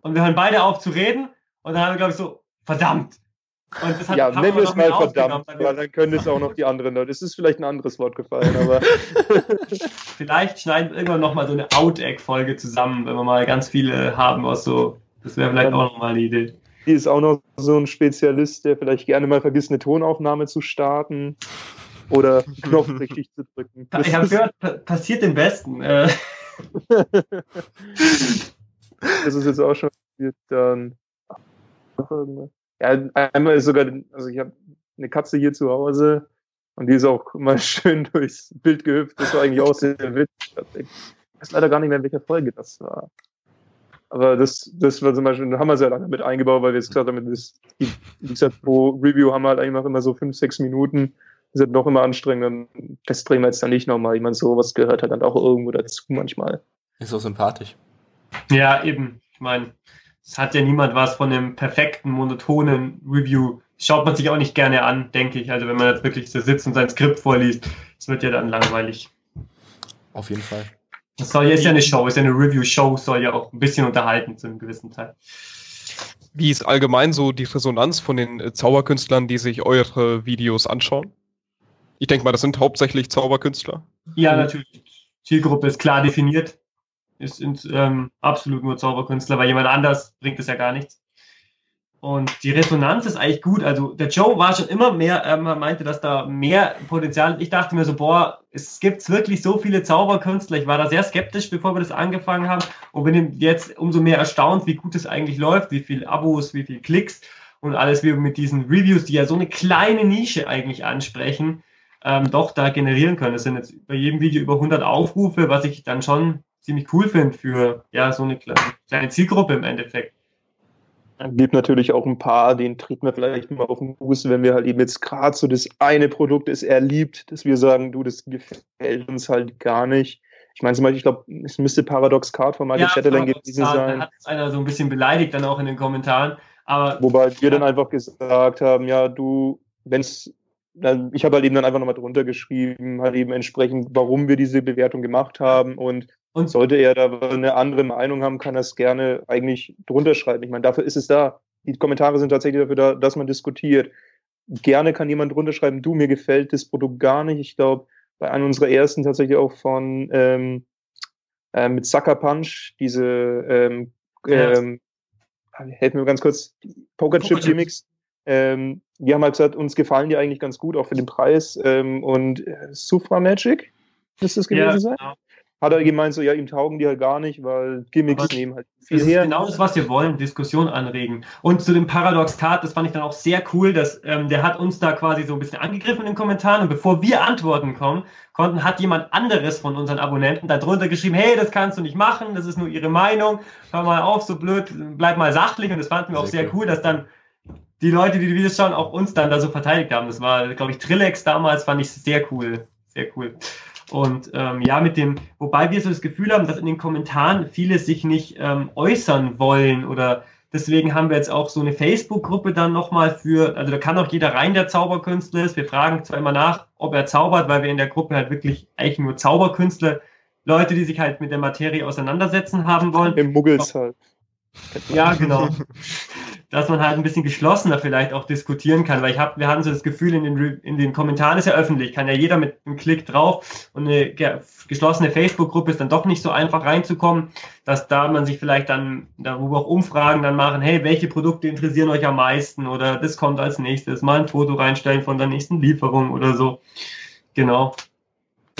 Speaker 4: Und wir hören beide auf zu reden und dann haben wir, glaube ich, so, verdammt,
Speaker 5: ja, wir es mal verdammt, weil dann können es auch noch die anderen Leute. Es ist vielleicht ein anderes Wort gefallen, aber.
Speaker 4: vielleicht schneiden wir irgendwann nochmal so eine Out-Egg-Folge zusammen, wenn wir mal ganz viele haben, was so. Das wäre vielleicht auch nochmal eine Idee.
Speaker 5: Die ist auch noch so ein Spezialist, der vielleicht gerne mal vergisst, eine Tonaufnahme zu starten oder Knopf richtig zu drücken.
Speaker 4: Das ich habe gehört, passiert im Besten. Äh.
Speaker 5: das ist jetzt auch schon dann. Ja, einmal ist sogar, also ich habe eine Katze hier zu Hause und die ist auch mal schön durchs Bild gehüpft. Das war eigentlich auch sehr witzig. Ich weiß leider gar nicht mehr, in welcher Folge das war. Aber das, das war zum Beispiel, da haben wir sehr lange mit eingebaut, weil wir jetzt gesagt haben, das, wie gesagt, pro Review haben wir halt eigentlich immer so fünf, sechs Minuten. Das ist halt noch immer anstrengend. Das drehen wir jetzt dann nicht nochmal. Ich meine, sowas gehört halt dann auch irgendwo dazu manchmal.
Speaker 2: Ist so sympathisch.
Speaker 4: Ja, eben. Ich meine, es hat ja niemand was von einem perfekten, monotonen Review. Schaut man sich auch nicht gerne an, denke ich. Also wenn man jetzt wirklich so sitzt und sein Skript vorliest, es wird ja dann langweilig.
Speaker 2: Auf jeden Fall.
Speaker 4: Das soll ja, ist ja eine Show, ist ja eine Review-Show, soll ja auch ein bisschen unterhalten zu einem gewissen Teil.
Speaker 3: Wie ist allgemein so die Resonanz von den äh, Zauberkünstlern, die sich eure Videos anschauen? Ich denke mal, das sind hauptsächlich Zauberkünstler.
Speaker 4: Ja, natürlich. Zielgruppe ist klar definiert. Sind ähm, absolut nur Zauberkünstler, weil jemand anders bringt es ja gar nichts. Und die Resonanz ist eigentlich gut. Also der Joe war schon immer mehr, ähm, er meinte, dass da mehr Potenzial. Ich dachte mir so, boah, es gibt wirklich so viele Zauberkünstler. Ich war da sehr skeptisch, bevor wir das angefangen haben und bin jetzt umso mehr erstaunt, wie gut es eigentlich läuft, wie viel Abos, wie viel Klicks und alles wie wir mit diesen Reviews, die ja so eine kleine Nische eigentlich ansprechen, ähm, doch da generieren können. Es sind jetzt bei jedem Video über 100 Aufrufe, was ich dann schon ziemlich cool finde für ja so eine kleine, kleine Zielgruppe im Endeffekt.
Speaker 5: Es gibt natürlich auch ein paar, den treten wir vielleicht mal auf den Fuß, wenn wir halt eben jetzt gerade so das eine Produkt ist er liebt, dass wir sagen, du, das gefällt uns halt gar nicht. Ich meine zum Beispiel, ich glaube, es müsste Paradox Card von Michael ja, Chatterley gewesen sein. Da
Speaker 4: hat einer so ein bisschen beleidigt dann auch in den Kommentaren. Aber,
Speaker 5: Wobei wir dann einfach gesagt haben, ja, du, wenn es ich habe halt eben dann einfach nochmal drunter geschrieben, halt eben entsprechend, warum wir diese Bewertung gemacht haben und, und sollte er da eine andere Meinung haben, kann er es gerne eigentlich drunter schreiben. Ich meine, dafür ist es da. Die Kommentare sind tatsächlich dafür da, dass man diskutiert. Gerne kann jemand drunter schreiben, du, mir gefällt das Produkt gar nicht. Ich glaube, bei einem unserer ersten tatsächlich auch von ähm, äh, mit Sucker Punch, diese ähm, ja. ähm, helfen mir ganz kurz, Poker Chip Gimmicks. Ähm, wir haben halt gesagt, uns gefallen die eigentlich ganz gut, auch für den Preis. Ähm, und äh, Sufra Magic müsste es gewesen ja, sein. Genau. Hat er gemeint, so, ja, ihm taugen die halt gar nicht, weil Gimmicks Aber nehmen halt
Speaker 4: viel das her. ist genau das, was wir wollen, Diskussion anregen. Und zu dem Paradox Card, das fand ich dann auch sehr cool, dass ähm, der hat uns da quasi so ein bisschen angegriffen in den Kommentaren und bevor wir Antworten kommen, konnten, hat jemand anderes von unseren Abonnenten da drunter geschrieben, hey, das kannst du nicht machen, das ist nur ihre Meinung, hör mal auf, so blöd, bleib mal sachlich und das fanden wir sehr auch sehr cool, cool dass dann die Leute, die die Videos schauen, auch uns dann da so verteidigt haben. Das war, glaube ich, Trillex damals, fand ich sehr cool. Sehr cool. Und ähm, ja, mit dem, wobei wir so das Gefühl haben, dass in den Kommentaren viele sich nicht ähm, äußern wollen oder deswegen haben wir jetzt auch so eine Facebook-Gruppe dann nochmal für, also da kann auch jeder rein, der Zauberkünstler ist. Wir fragen zwar immer nach, ob er zaubert, weil wir in der Gruppe halt wirklich eigentlich nur Zauberkünstler, Leute, die sich halt mit der Materie auseinandersetzen haben wollen.
Speaker 5: Im Muggels halt.
Speaker 4: Ja, genau. dass man halt ein bisschen geschlossener vielleicht auch diskutieren kann, weil ich habe, wir haben so das Gefühl, in den, in den Kommentaren ist ja öffentlich, kann ja jeder mit einem Klick drauf und eine geschlossene Facebook-Gruppe ist dann doch nicht so einfach reinzukommen, dass da man sich vielleicht dann darüber auch Umfragen dann machen, hey, welche Produkte interessieren euch am meisten oder das kommt als nächstes, mal ein Foto reinstellen von der nächsten Lieferung oder so. Genau.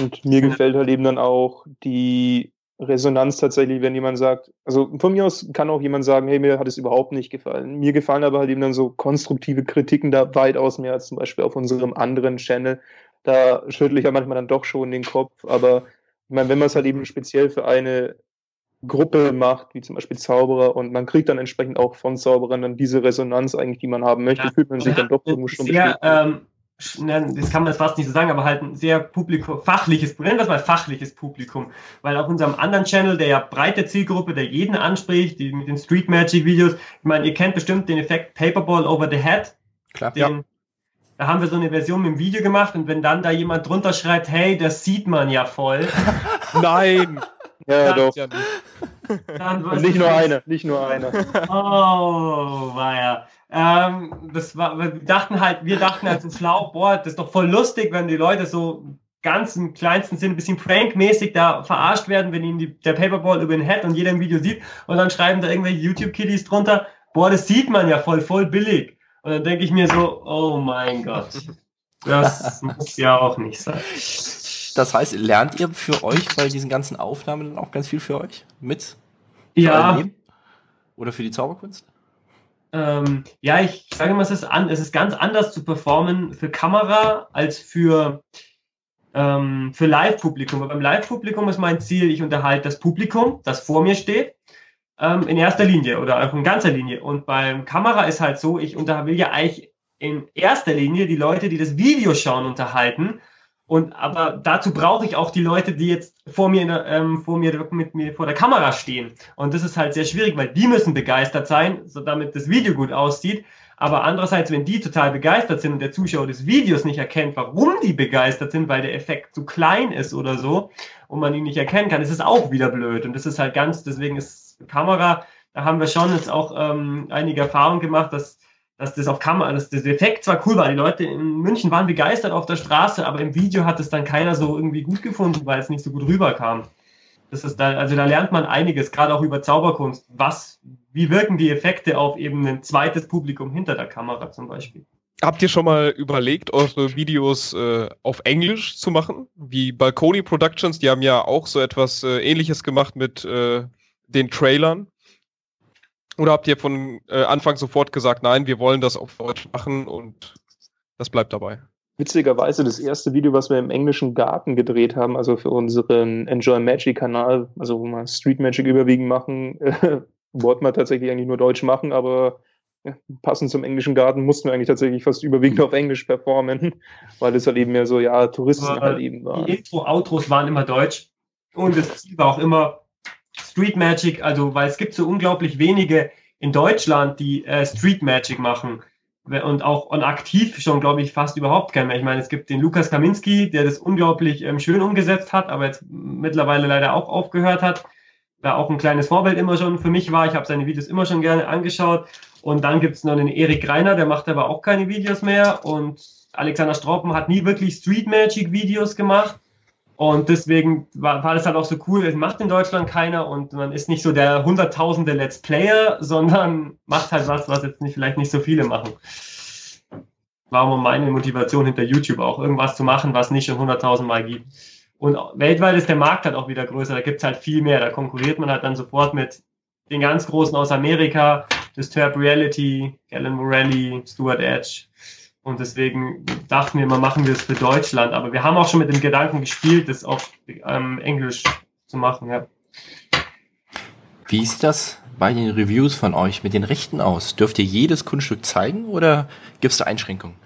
Speaker 5: Und mir gefällt halt eben dann auch die Resonanz tatsächlich, wenn jemand sagt, also von mir aus kann auch jemand sagen, hey, mir hat es überhaupt nicht gefallen. Mir gefallen aber halt eben dann so konstruktive Kritiken da weitaus mehr als zum Beispiel auf unserem anderen Channel. Da schüttle ich ja manchmal dann doch schon den Kopf, aber ich meine, wenn man es halt eben speziell für eine Gruppe macht, wie zum Beispiel Zauberer, und man kriegt dann entsprechend auch von Zauberern dann diese Resonanz eigentlich, die man haben möchte, ja, fühlt man sich dann doch irgendwo schon
Speaker 4: sehr, ähm, das kann man jetzt fast nicht so sagen, aber halt ein sehr Publikum, fachliches, nennen wir es mal fachliches Publikum. Weil auf unserem anderen Channel, der ja breite Zielgruppe, der jeden anspricht, die mit den Street Magic Videos, ich meine, ihr kennt bestimmt den Effekt Paperball over the head.
Speaker 2: Klar,
Speaker 4: den,
Speaker 2: ja.
Speaker 4: Da haben wir so eine Version mit dem Video gemacht und wenn dann da jemand drunter schreibt, hey, das sieht man ja voll.
Speaker 3: Nein!
Speaker 5: ja, dann, doch. Ja nicht. Dann, nicht nur eine, nicht nur eine.
Speaker 4: Oh, war ja. Ähm, das war, wir dachten halt, wir dachten halt so schlau, boah, das ist doch voll lustig, wenn die Leute so ganz im kleinsten Sinn ein bisschen prankmäßig da verarscht werden, wenn ihnen die, der Paperball über den Head und jeder im Video sieht und dann schreiben da irgendwelche YouTube-Kiddies drunter, boah, das sieht man ja voll, voll billig. Und dann denke ich mir so, oh mein Gott, das muss ja auch nicht sein.
Speaker 2: Das heißt, lernt ihr für euch bei diesen ganzen Aufnahmen dann auch ganz viel für euch mit?
Speaker 4: Ja.
Speaker 2: Oder für die Zauberkunst?
Speaker 4: Ähm, ja, ich sage mal, es ist, an, es ist ganz anders zu performen für Kamera als für, ähm, für Live-Publikum. Beim Live-Publikum ist mein Ziel, ich unterhalte das Publikum, das vor mir steht, ähm, in erster Linie oder auch in ganzer Linie. Und beim Kamera ist halt so, ich will ja eigentlich in erster Linie die Leute, die das Video schauen, unterhalten. Und aber dazu brauche ich auch die Leute, die jetzt vor mir, ähm, vor mir mit mir vor der Kamera stehen. Und das ist halt sehr schwierig, weil die müssen begeistert sein, so damit das Video gut aussieht. Aber andererseits, wenn die total begeistert sind und der Zuschauer des Videos nicht erkennt, warum die begeistert sind, weil der Effekt zu klein ist oder so und man ihn nicht erkennen kann, ist es auch wieder blöd. Und das ist halt ganz, deswegen ist Kamera, da haben wir schon jetzt auch ähm, einige Erfahrungen gemacht, dass dass das auf Kamera, dass das Effekt zwar cool war, die Leute in München waren begeistert auf der Straße, aber im Video hat es dann keiner so irgendwie gut gefunden, weil es nicht so gut rüberkam. Das ist da, also da lernt man einiges, gerade auch über Zauberkunst. Was, wie wirken die Effekte auf eben ein zweites Publikum hinter der Kamera zum Beispiel?
Speaker 3: Habt ihr schon mal überlegt, eure Videos äh, auf Englisch zu machen? Wie Balcony Productions, die haben ja auch so etwas äh, ähnliches gemacht mit äh, den Trailern. Oder habt ihr von äh, Anfang sofort gesagt, nein, wir wollen das auf Deutsch machen und das bleibt dabei?
Speaker 5: Witzigerweise das erste Video, was wir im englischen Garten gedreht haben, also für unseren Enjoy Magic Kanal, also wo wir Street Magic überwiegend machen, äh, wollten wir tatsächlich eigentlich nur Deutsch machen, aber ja, passend zum englischen Garten mussten wir eigentlich tatsächlich fast überwiegend auf Englisch performen, weil es halt eben mehr so, ja, Touristen aber halt eben
Speaker 4: waren. Die Intro-Outros waren immer Deutsch und das Ziel war auch immer, Street Magic, also weil es gibt so unglaublich wenige in Deutschland, die äh, Street Magic machen und auch und aktiv schon, glaube ich, fast überhaupt keinen mehr. Ich meine, es gibt den Lukas Kaminski, der das unglaublich ähm, schön umgesetzt hat, aber jetzt mittlerweile leider auch aufgehört hat. Da auch ein kleines Vorbild immer schon für mich war. Ich habe seine Videos immer schon gerne angeschaut. Und dann gibt es noch den Erik Greiner, der macht aber auch keine Videos mehr. Und Alexander Stroppen hat nie wirklich Street Magic Videos gemacht. Und deswegen war, war das halt auch so cool, es macht in Deutschland keiner und man ist nicht so der hunderttausende Let's Player, sondern macht halt was, was jetzt nicht, vielleicht nicht so viele machen. War meine Motivation hinter YouTube auch, irgendwas zu machen, was nicht schon hunderttausend Mal gibt. Und weltweit ist der Markt halt auch wieder größer, da gibt's halt viel mehr, da konkurriert man halt dann sofort mit den ganz Großen aus Amerika, Disturb Reality, Galen Morelli, Stuart Edge. Und deswegen dachten wir mal, machen wir es für Deutschland. Aber wir haben auch schon mit dem Gedanken gespielt, das auf ähm, Englisch zu machen. Ja.
Speaker 2: Wie sieht das bei den Reviews von euch mit den Rechten aus? Dürft ihr jedes Kunststück zeigen oder gibt es da Einschränkungen?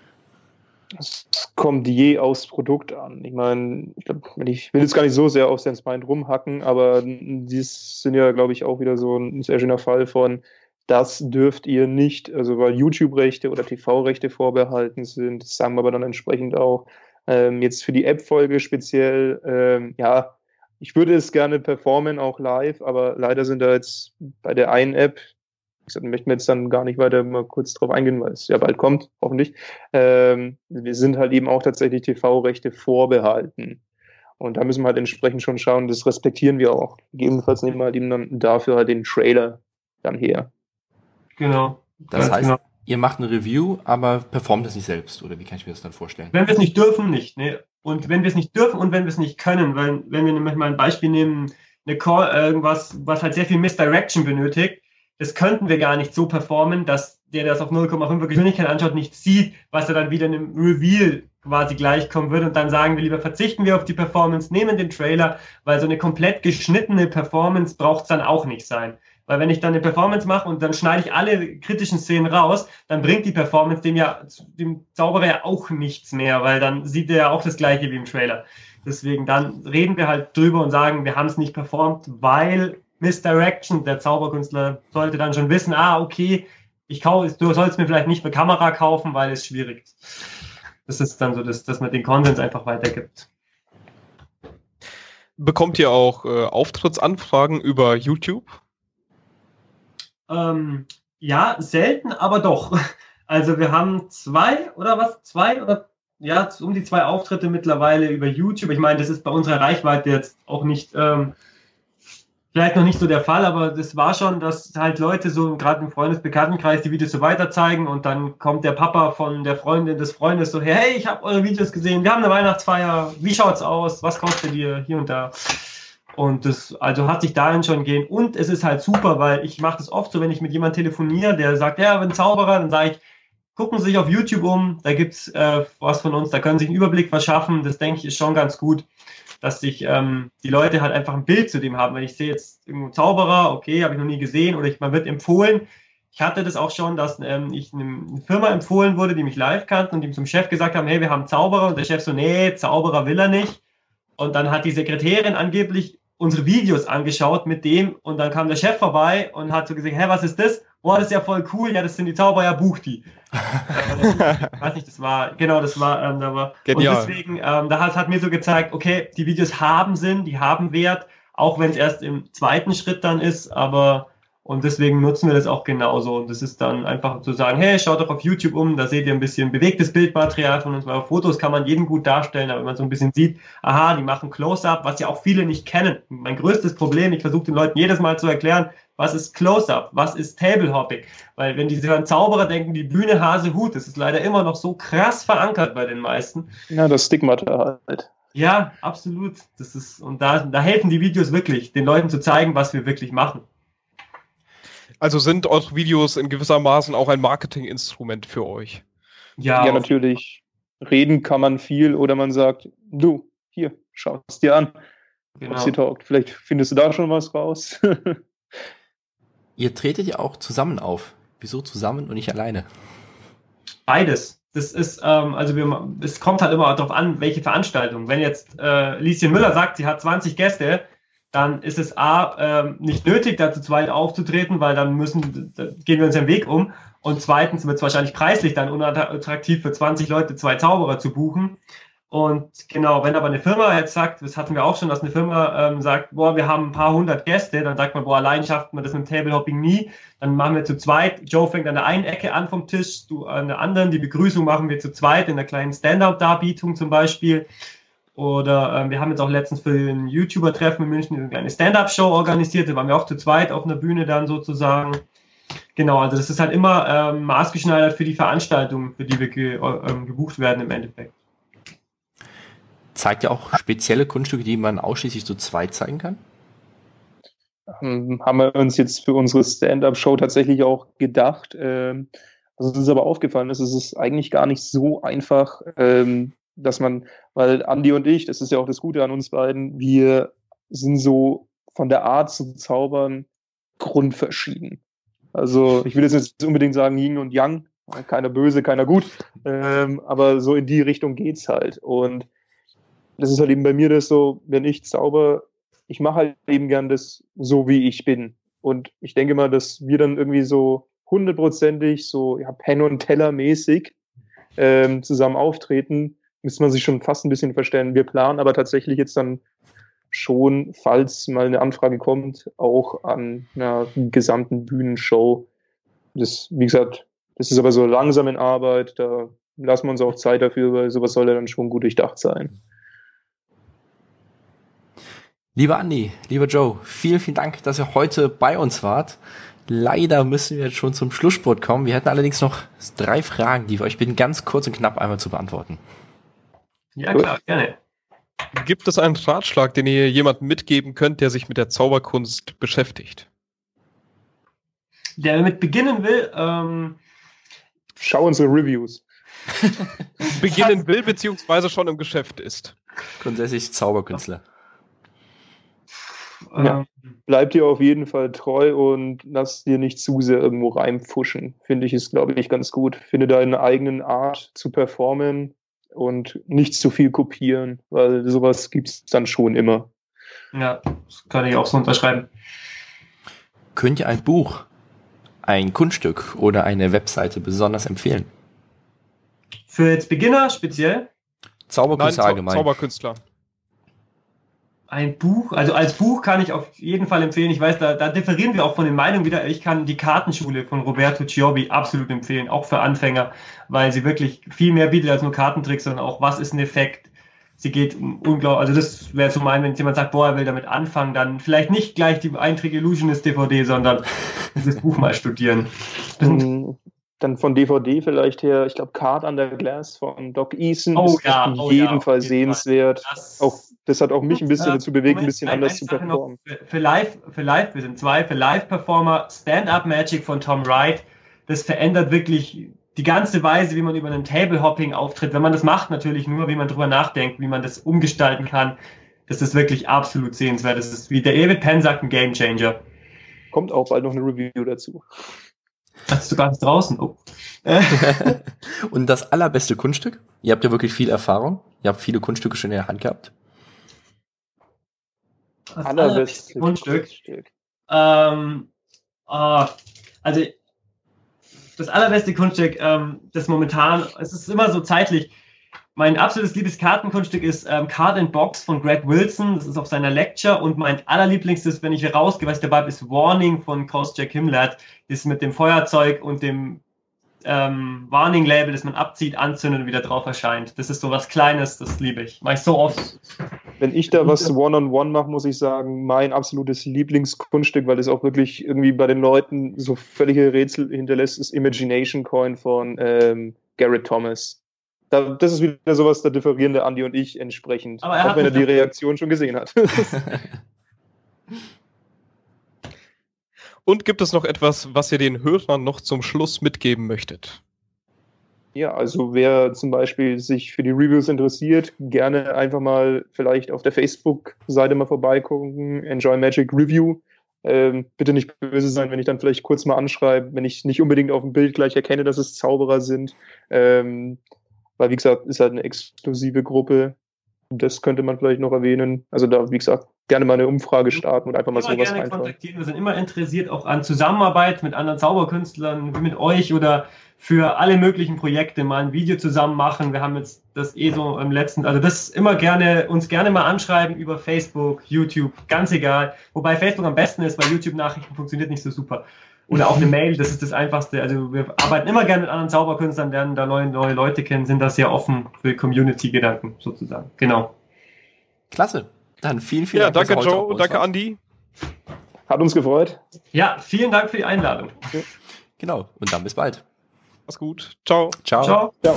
Speaker 5: Es kommt je aufs Produkt an. Ich meine, ich, glaub, ich will jetzt gar nicht so sehr auf Sense Mind rumhacken, aber dies sind ja, glaube ich, auch wieder so ein sehr schöner Fall von, das dürft ihr nicht, also weil YouTube-Rechte oder TV-Rechte vorbehalten sind, das sagen wir aber dann entsprechend auch. Ähm, jetzt für die App-Folge speziell, ähm, ja, ich würde es gerne performen, auch live, aber leider sind da jetzt bei der einen App, ich sag, möchten wir jetzt dann gar nicht weiter mal kurz drauf eingehen, weil es ja bald kommt, hoffentlich. Ähm, wir sind halt eben auch tatsächlich TV-Rechte vorbehalten. Und da müssen wir halt entsprechend schon schauen, das respektieren wir auch. Gegebenenfalls nehmen wir halt eben dann dafür halt den Trailer dann her.
Speaker 4: Genau.
Speaker 2: Das heißt, genau. ihr macht eine Review, aber performt es nicht selbst, oder wie kann ich mir das dann vorstellen?
Speaker 4: Wenn wir es nicht dürfen, nicht. Ne? Und wenn wir es nicht dürfen und wenn wir es nicht können, weil wenn wir nämlich mal ein Beispiel nehmen, eine Call, irgendwas, was halt sehr viel Misdirection benötigt, das könnten wir gar nicht so performen, dass der, der das auf 0,5 Geschwindigkeit anschaut, nicht sieht, was er dann wieder in einem Reveal quasi gleichkommen würde und dann sagen wir lieber verzichten wir auf die Performance, nehmen den Trailer, weil so eine komplett geschnittene Performance braucht es dann auch nicht sein. Weil wenn ich dann eine Performance mache und dann schneide ich alle kritischen Szenen raus, dann bringt die Performance dem ja, dem Zauberer ja auch nichts mehr, weil dann sieht er ja auch das gleiche wie im Trailer. Deswegen dann reden wir halt drüber und sagen, wir haben es nicht performt, weil Misdirection, der Zauberkünstler sollte dann schon wissen, ah, okay, ich kaufe, du sollst mir vielleicht nicht eine Kamera kaufen, weil es schwierig ist. Das ist dann so, dass, dass man den Konsens einfach weitergibt.
Speaker 3: Bekommt ihr auch äh, Auftrittsanfragen über YouTube?
Speaker 4: Ähm, ja, selten, aber doch. Also wir haben zwei oder was? Zwei oder ja, um die zwei Auftritte mittlerweile über YouTube. Ich meine, das ist bei unserer Reichweite jetzt auch nicht, ähm, vielleicht noch nicht so der Fall, aber das war schon, dass halt Leute so gerade im Freundesbekanntenkreis die Videos so weiter zeigen und dann kommt der Papa von der Freundin des Freundes so, hey, ich habe eure Videos gesehen, wir haben eine Weihnachtsfeier, wie schaut's aus, was kostet ihr hier und da. Und das, also hat sich dahin schon gehen. Und es ist halt super, weil ich mache das oft so, wenn ich mit jemandem telefoniere, der sagt, ja, ich bin Zauberer, dann sage ich, gucken Sie sich auf YouTube um, da gibt's äh, was von uns, da können Sie sich einen Überblick verschaffen. Das denke ich ist schon ganz gut, dass sich ähm, die Leute halt einfach ein Bild zu dem haben. Wenn ich sehe jetzt irgendeinen Zauberer, okay, habe ich noch nie gesehen, oder ich, man wird empfohlen. Ich hatte das auch schon, dass ähm, ich eine Firma empfohlen wurde, die mich live kannten und die zum Chef gesagt haben, hey, wir haben Zauberer. Und der Chef so, nee, Zauberer will er nicht. Und dann hat die Sekretärin angeblich unsere Videos angeschaut mit dem und dann kam der Chef vorbei und hat so gesagt, hä, was ist das? Boah, das ist ja voll cool, ja, das sind die Zauberer, buch die. ich weiß nicht, das war, genau, das war, ähm, da war, Genial. und deswegen, ähm, da hat, hat mir so gezeigt, okay, die Videos haben Sinn, die haben Wert, auch wenn es erst im zweiten Schritt dann ist, aber und deswegen nutzen wir das auch genauso. Und das ist dann einfach zu sagen, hey, schaut doch auf YouTube um, da seht ihr ein bisschen bewegtes Bildmaterial von uns, weil auf Fotos kann man jeden gut darstellen, aber wenn man so ein bisschen sieht, aha, die machen Close-Up, was ja auch viele nicht kennen. Mein größtes Problem, ich versuche den Leuten jedes Mal zu erklären, was ist Close-Up, was ist Table-Hopping, weil wenn die hören Zauberer denken, die Bühne, Hase, Hut, das ist leider immer noch so krass verankert bei den meisten.
Speaker 5: Ja, das Stigmata halt.
Speaker 4: Ja, absolut. Das ist, und da, da helfen die Videos wirklich, den Leuten zu zeigen, was wir wirklich machen.
Speaker 3: Also sind eure Videos in gewissermaßen auch ein Marketinginstrument für euch?
Speaker 5: Ja, ja natürlich. Reden kann man viel oder man sagt, du, hier, schau es dir an. Genau. Ob sie taugt. Vielleicht findest du da schon was raus.
Speaker 2: Ihr tretet ja auch zusammen auf. Wieso zusammen und nicht alleine?
Speaker 4: Beides. Das ist, ähm, also wir, es kommt halt immer darauf an, welche Veranstaltung. Wenn jetzt äh, Lieschen Müller sagt, sie hat 20 Gäste, dann ist es A, ähm, nicht nötig, da zu zweit aufzutreten, weil dann müssen, da gehen wir uns den Weg um. Und zweitens wird es wahrscheinlich preislich dann unattraktiv für 20 Leute zwei Zauberer zu buchen. Und genau, wenn aber eine Firma jetzt sagt, das hatten wir auch schon, dass eine Firma ähm, sagt, boah, wir haben ein paar hundert Gäste, dann sagt man, boah, allein schafft man das mit Tablehopping nie. Dann machen wir zu zweit. Joe fängt an der einen Ecke an vom Tisch, du an der anderen. Die Begrüßung machen wir zu zweit in der kleinen Stand-up-Darbietung zum Beispiel. Oder ähm, wir haben jetzt auch letztens für den YouTuber-Treffen in München eine kleine Stand-Up-Show organisiert. Da waren wir auch zu zweit auf einer Bühne dann sozusagen. Genau, also das ist halt immer ähm, maßgeschneidert für die Veranstaltung, für die wir ge ähm, gebucht werden im Endeffekt.
Speaker 2: Zeigt ja auch spezielle Kunststücke, die man ausschließlich zu zweit zeigen kann?
Speaker 5: Ähm, haben wir uns jetzt für unsere Stand-Up-Show tatsächlich auch gedacht. Ähm, also es ist aber aufgefallen, dass es ist eigentlich gar nicht so einfach, ähm, dass man, weil Andi und ich, das ist ja auch das Gute an uns beiden, wir sind so von der Art zu zaubern grundverschieden. Also ich will jetzt nicht unbedingt sagen Yin und Yang, keiner böse, keiner gut, ähm, aber so in die Richtung geht's halt. Und das ist halt eben bei mir das so, wenn ich zauber, ich mache halt eben gern das so, wie ich bin. Und ich denke mal, dass wir dann irgendwie so hundertprozentig so ja, Pen und Teller mäßig ähm, zusammen auftreten, müsste man sich schon fast ein bisschen verstellen. Wir planen aber tatsächlich jetzt dann schon, falls mal eine Anfrage kommt, auch an einer gesamten Bühnenshow. Das, wie gesagt, das ist aber so langsam in Arbeit, da lassen wir uns auch Zeit dafür, weil sowas soll ja dann schon gut durchdacht sein.
Speaker 2: Lieber Andi, lieber Joe, vielen, vielen Dank, dass ihr heute bei uns wart. Leider müssen wir jetzt schon zum Schlusssport kommen. Wir hätten allerdings noch drei Fragen, die wir euch bitten, ganz kurz und knapp einmal zu beantworten.
Speaker 3: Ja, klar, gerne. Gibt es einen Ratschlag, den ihr jemandem mitgeben könnt, der sich mit der Zauberkunst beschäftigt?
Speaker 4: Der damit beginnen will, ähm,
Speaker 5: schau unsere Reviews.
Speaker 3: beginnen will, beziehungsweise schon im Geschäft ist.
Speaker 2: Grundsätzlich Zauberkünstler.
Speaker 5: Ja. Ähm, Bleib dir auf jeden Fall treu und lass dir nicht zu sehr irgendwo reinpfuschen. Finde ich ist, glaube ich, ganz gut. Finde deine eigenen Art zu performen und nicht zu viel kopieren, weil sowas gibt es dann schon immer.
Speaker 4: Ja, das kann ich auch so unterschreiben.
Speaker 2: Könnt ihr ein Buch, ein Kunststück oder eine Webseite besonders empfehlen?
Speaker 4: Für jetzt Beginner speziell?
Speaker 3: Zauberkünstler Nein, allgemein. Zauberkünstler
Speaker 4: ein Buch, also als Buch kann ich auf jeden Fall empfehlen. Ich weiß, da, da differieren wir auch von den Meinungen wieder. Ich kann die Kartenschule von Roberto Ciobbi absolut empfehlen, auch für Anfänger, weil sie wirklich viel mehr bietet als nur Kartentricks, sondern auch, was ist ein Effekt. Sie geht unglaublich, also das wäre so mein, wenn jemand sagt, boah, er will damit anfangen, dann vielleicht nicht gleich die Eintrick Illusionist DVD, sondern dieses Buch mal studieren.
Speaker 5: Mhm. dann von DVD vielleicht her, ich glaube, Card Under Glass von Doc Eason
Speaker 4: Oh
Speaker 5: ist
Speaker 4: ja,
Speaker 5: auf
Speaker 4: oh
Speaker 5: jeden
Speaker 4: ja, jeden
Speaker 5: sehenswert. Auch, das hat auch mich ein bisschen
Speaker 4: Äh,
Speaker 5: dazu bewegt, ein bisschen anders zu
Speaker 4: noch
Speaker 5: performen.
Speaker 4: Für, Live, für Live, wir sind zwei, für Live-Performer, Stand-Up Magic von Tom Wright, das verändert wirklich die ganze Weise, wie man über einen Table-Hopping auftritt. Wenn man das macht, natürlich nur, wie man drüber nachdenkt, wie man das umgestalten kann. Das ist wirklich absolut sehenswert. Das ist, wie der David Penn sagt, ein Game Changer.
Speaker 5: Kommt auch bald noch eine Review dazu.
Speaker 4: Hast du gar nicht draußen? Oh.
Speaker 2: Und das allerbeste Kunststück? Ihr habt ja wirklich viel Erfahrung. Ihr habt viele Kunststücke schon in der Hand gehabt.
Speaker 4: Das
Speaker 5: Allerbeste
Speaker 4: Grundstück.
Speaker 5: Kunststück.
Speaker 4: Ähm, ah, also das allerbeste Kunststück, ähm, das momentan, es ist immer so zeitlich. Mein absolutes liebes Kartenkunststück ist ähm, Card and Box von Greg Wilson. Das ist auf seiner Lecture. Und mein allerlieblingstes, wenn ich rausgehe, was ich dabei habe, ist Warning von Jack Himmler. Das mit dem Feuerzeug und dem ähm, Warning-Label, das man abzieht, anzündet und wieder drauf erscheint. Das ist so was Kleines, das liebe ich. Mach ich so oft.
Speaker 5: Wenn ich da was One-on-One mache, muss ich sagen, mein absolutes Lieblingskunststück, weil es auch wirklich irgendwie bei den Leuten so völlige Rätsel hinterlässt, ist Imagination Coin von ähm, Garrett Thomas. Da, das ist wieder sowas, da differieren der Andi und ich entsprechend,
Speaker 4: Aber er
Speaker 5: auch
Speaker 4: hat
Speaker 5: wenn er die Reaktion schon gesehen hat.
Speaker 3: Und gibt es noch etwas, was ihr den Hörern noch zum Schluss mitgeben möchtet?
Speaker 5: Ja, also wer zum Beispiel sich für die Reviews interessiert, gerne einfach mal vielleicht auf der Facebook-Seite mal vorbeigucken, Enjoy Magic Review. Ähm, bitte nicht böse sein, wenn ich dann vielleicht kurz mal anschreibe, wenn ich nicht unbedingt auf dem Bild gleich erkenne, dass es Zauberer sind. Ähm, weil, wie gesagt, ist halt eine exklusive Gruppe. Das könnte man vielleicht noch erwähnen. Also da, wie gesagt, gerne mal eine Umfrage starten und einfach mal
Speaker 4: immer
Speaker 5: sowas
Speaker 4: gerne
Speaker 5: reinfahren.
Speaker 4: kontaktieren. Wir sind immer interessiert auch an Zusammenarbeit mit anderen Zauberkünstlern, wie mit euch oder für alle möglichen Projekte mal ein Video zusammen machen. Wir haben jetzt das eh so im letzten, also das immer gerne, uns gerne mal anschreiben über Facebook, YouTube, ganz egal. Wobei Facebook am besten ist, weil YouTube-Nachrichten funktioniert nicht so super. Oder auch eine Mail, das ist das Einfachste. Also wir arbeiten immer gerne mit anderen Zauberkünstlern, lernen da neue, neue Leute kennen, sind da sehr offen für Community-Gedanken sozusagen. Genau.
Speaker 2: Klasse. Dann vielen, vielen
Speaker 3: Ja,
Speaker 2: Dank. dass
Speaker 3: danke Joe, danke. Andy.
Speaker 5: Hat uns gefreut.
Speaker 4: Ja, vielen Dank für die Einladung.
Speaker 2: Genau. Und dann bis bald.
Speaker 3: Mach's gut. Ciao.
Speaker 2: Ciao.
Speaker 4: Ciao.
Speaker 5: Ja.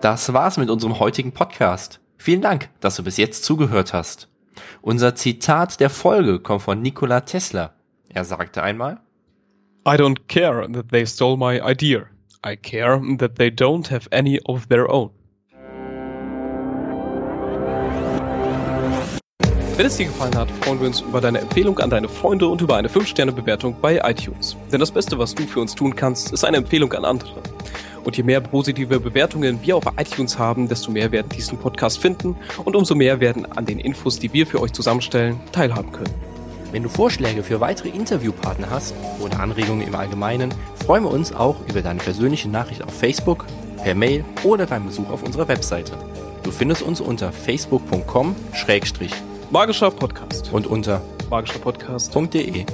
Speaker 2: Das war's mit unserem heutigen Podcast. Vielen Dank, dass du bis jetzt zugehört hast. Unser Zitat der Folge kommt von Nikola Tesla. Er sagte einmal,
Speaker 3: I don't care that they stole my idea. I care that they don't have any of their own. Wenn es dir gefallen hat, freuen wir uns über deine Empfehlung an deine Freunde und über eine 5-Sterne-Bewertung bei iTunes. Denn das Beste, was du für uns tun kannst, ist eine Empfehlung an andere. Und je mehr positive Bewertungen wir auf iTunes haben, desto mehr werden diesen Podcast finden und umso mehr werden an den Infos, die wir für euch zusammenstellen, teilhaben können.
Speaker 2: Wenn du Vorschläge für weitere Interviewpartner hast oder Anregungen im Allgemeinen, freuen wir uns auch über deine persönliche Nachricht auf Facebook, per Mail oder beim Besuch auf unserer Webseite. Du findest uns unter facebook.com
Speaker 3: Magischer Podcast.
Speaker 2: und unter
Speaker 3: Magischer Podcast.
Speaker 2: .de.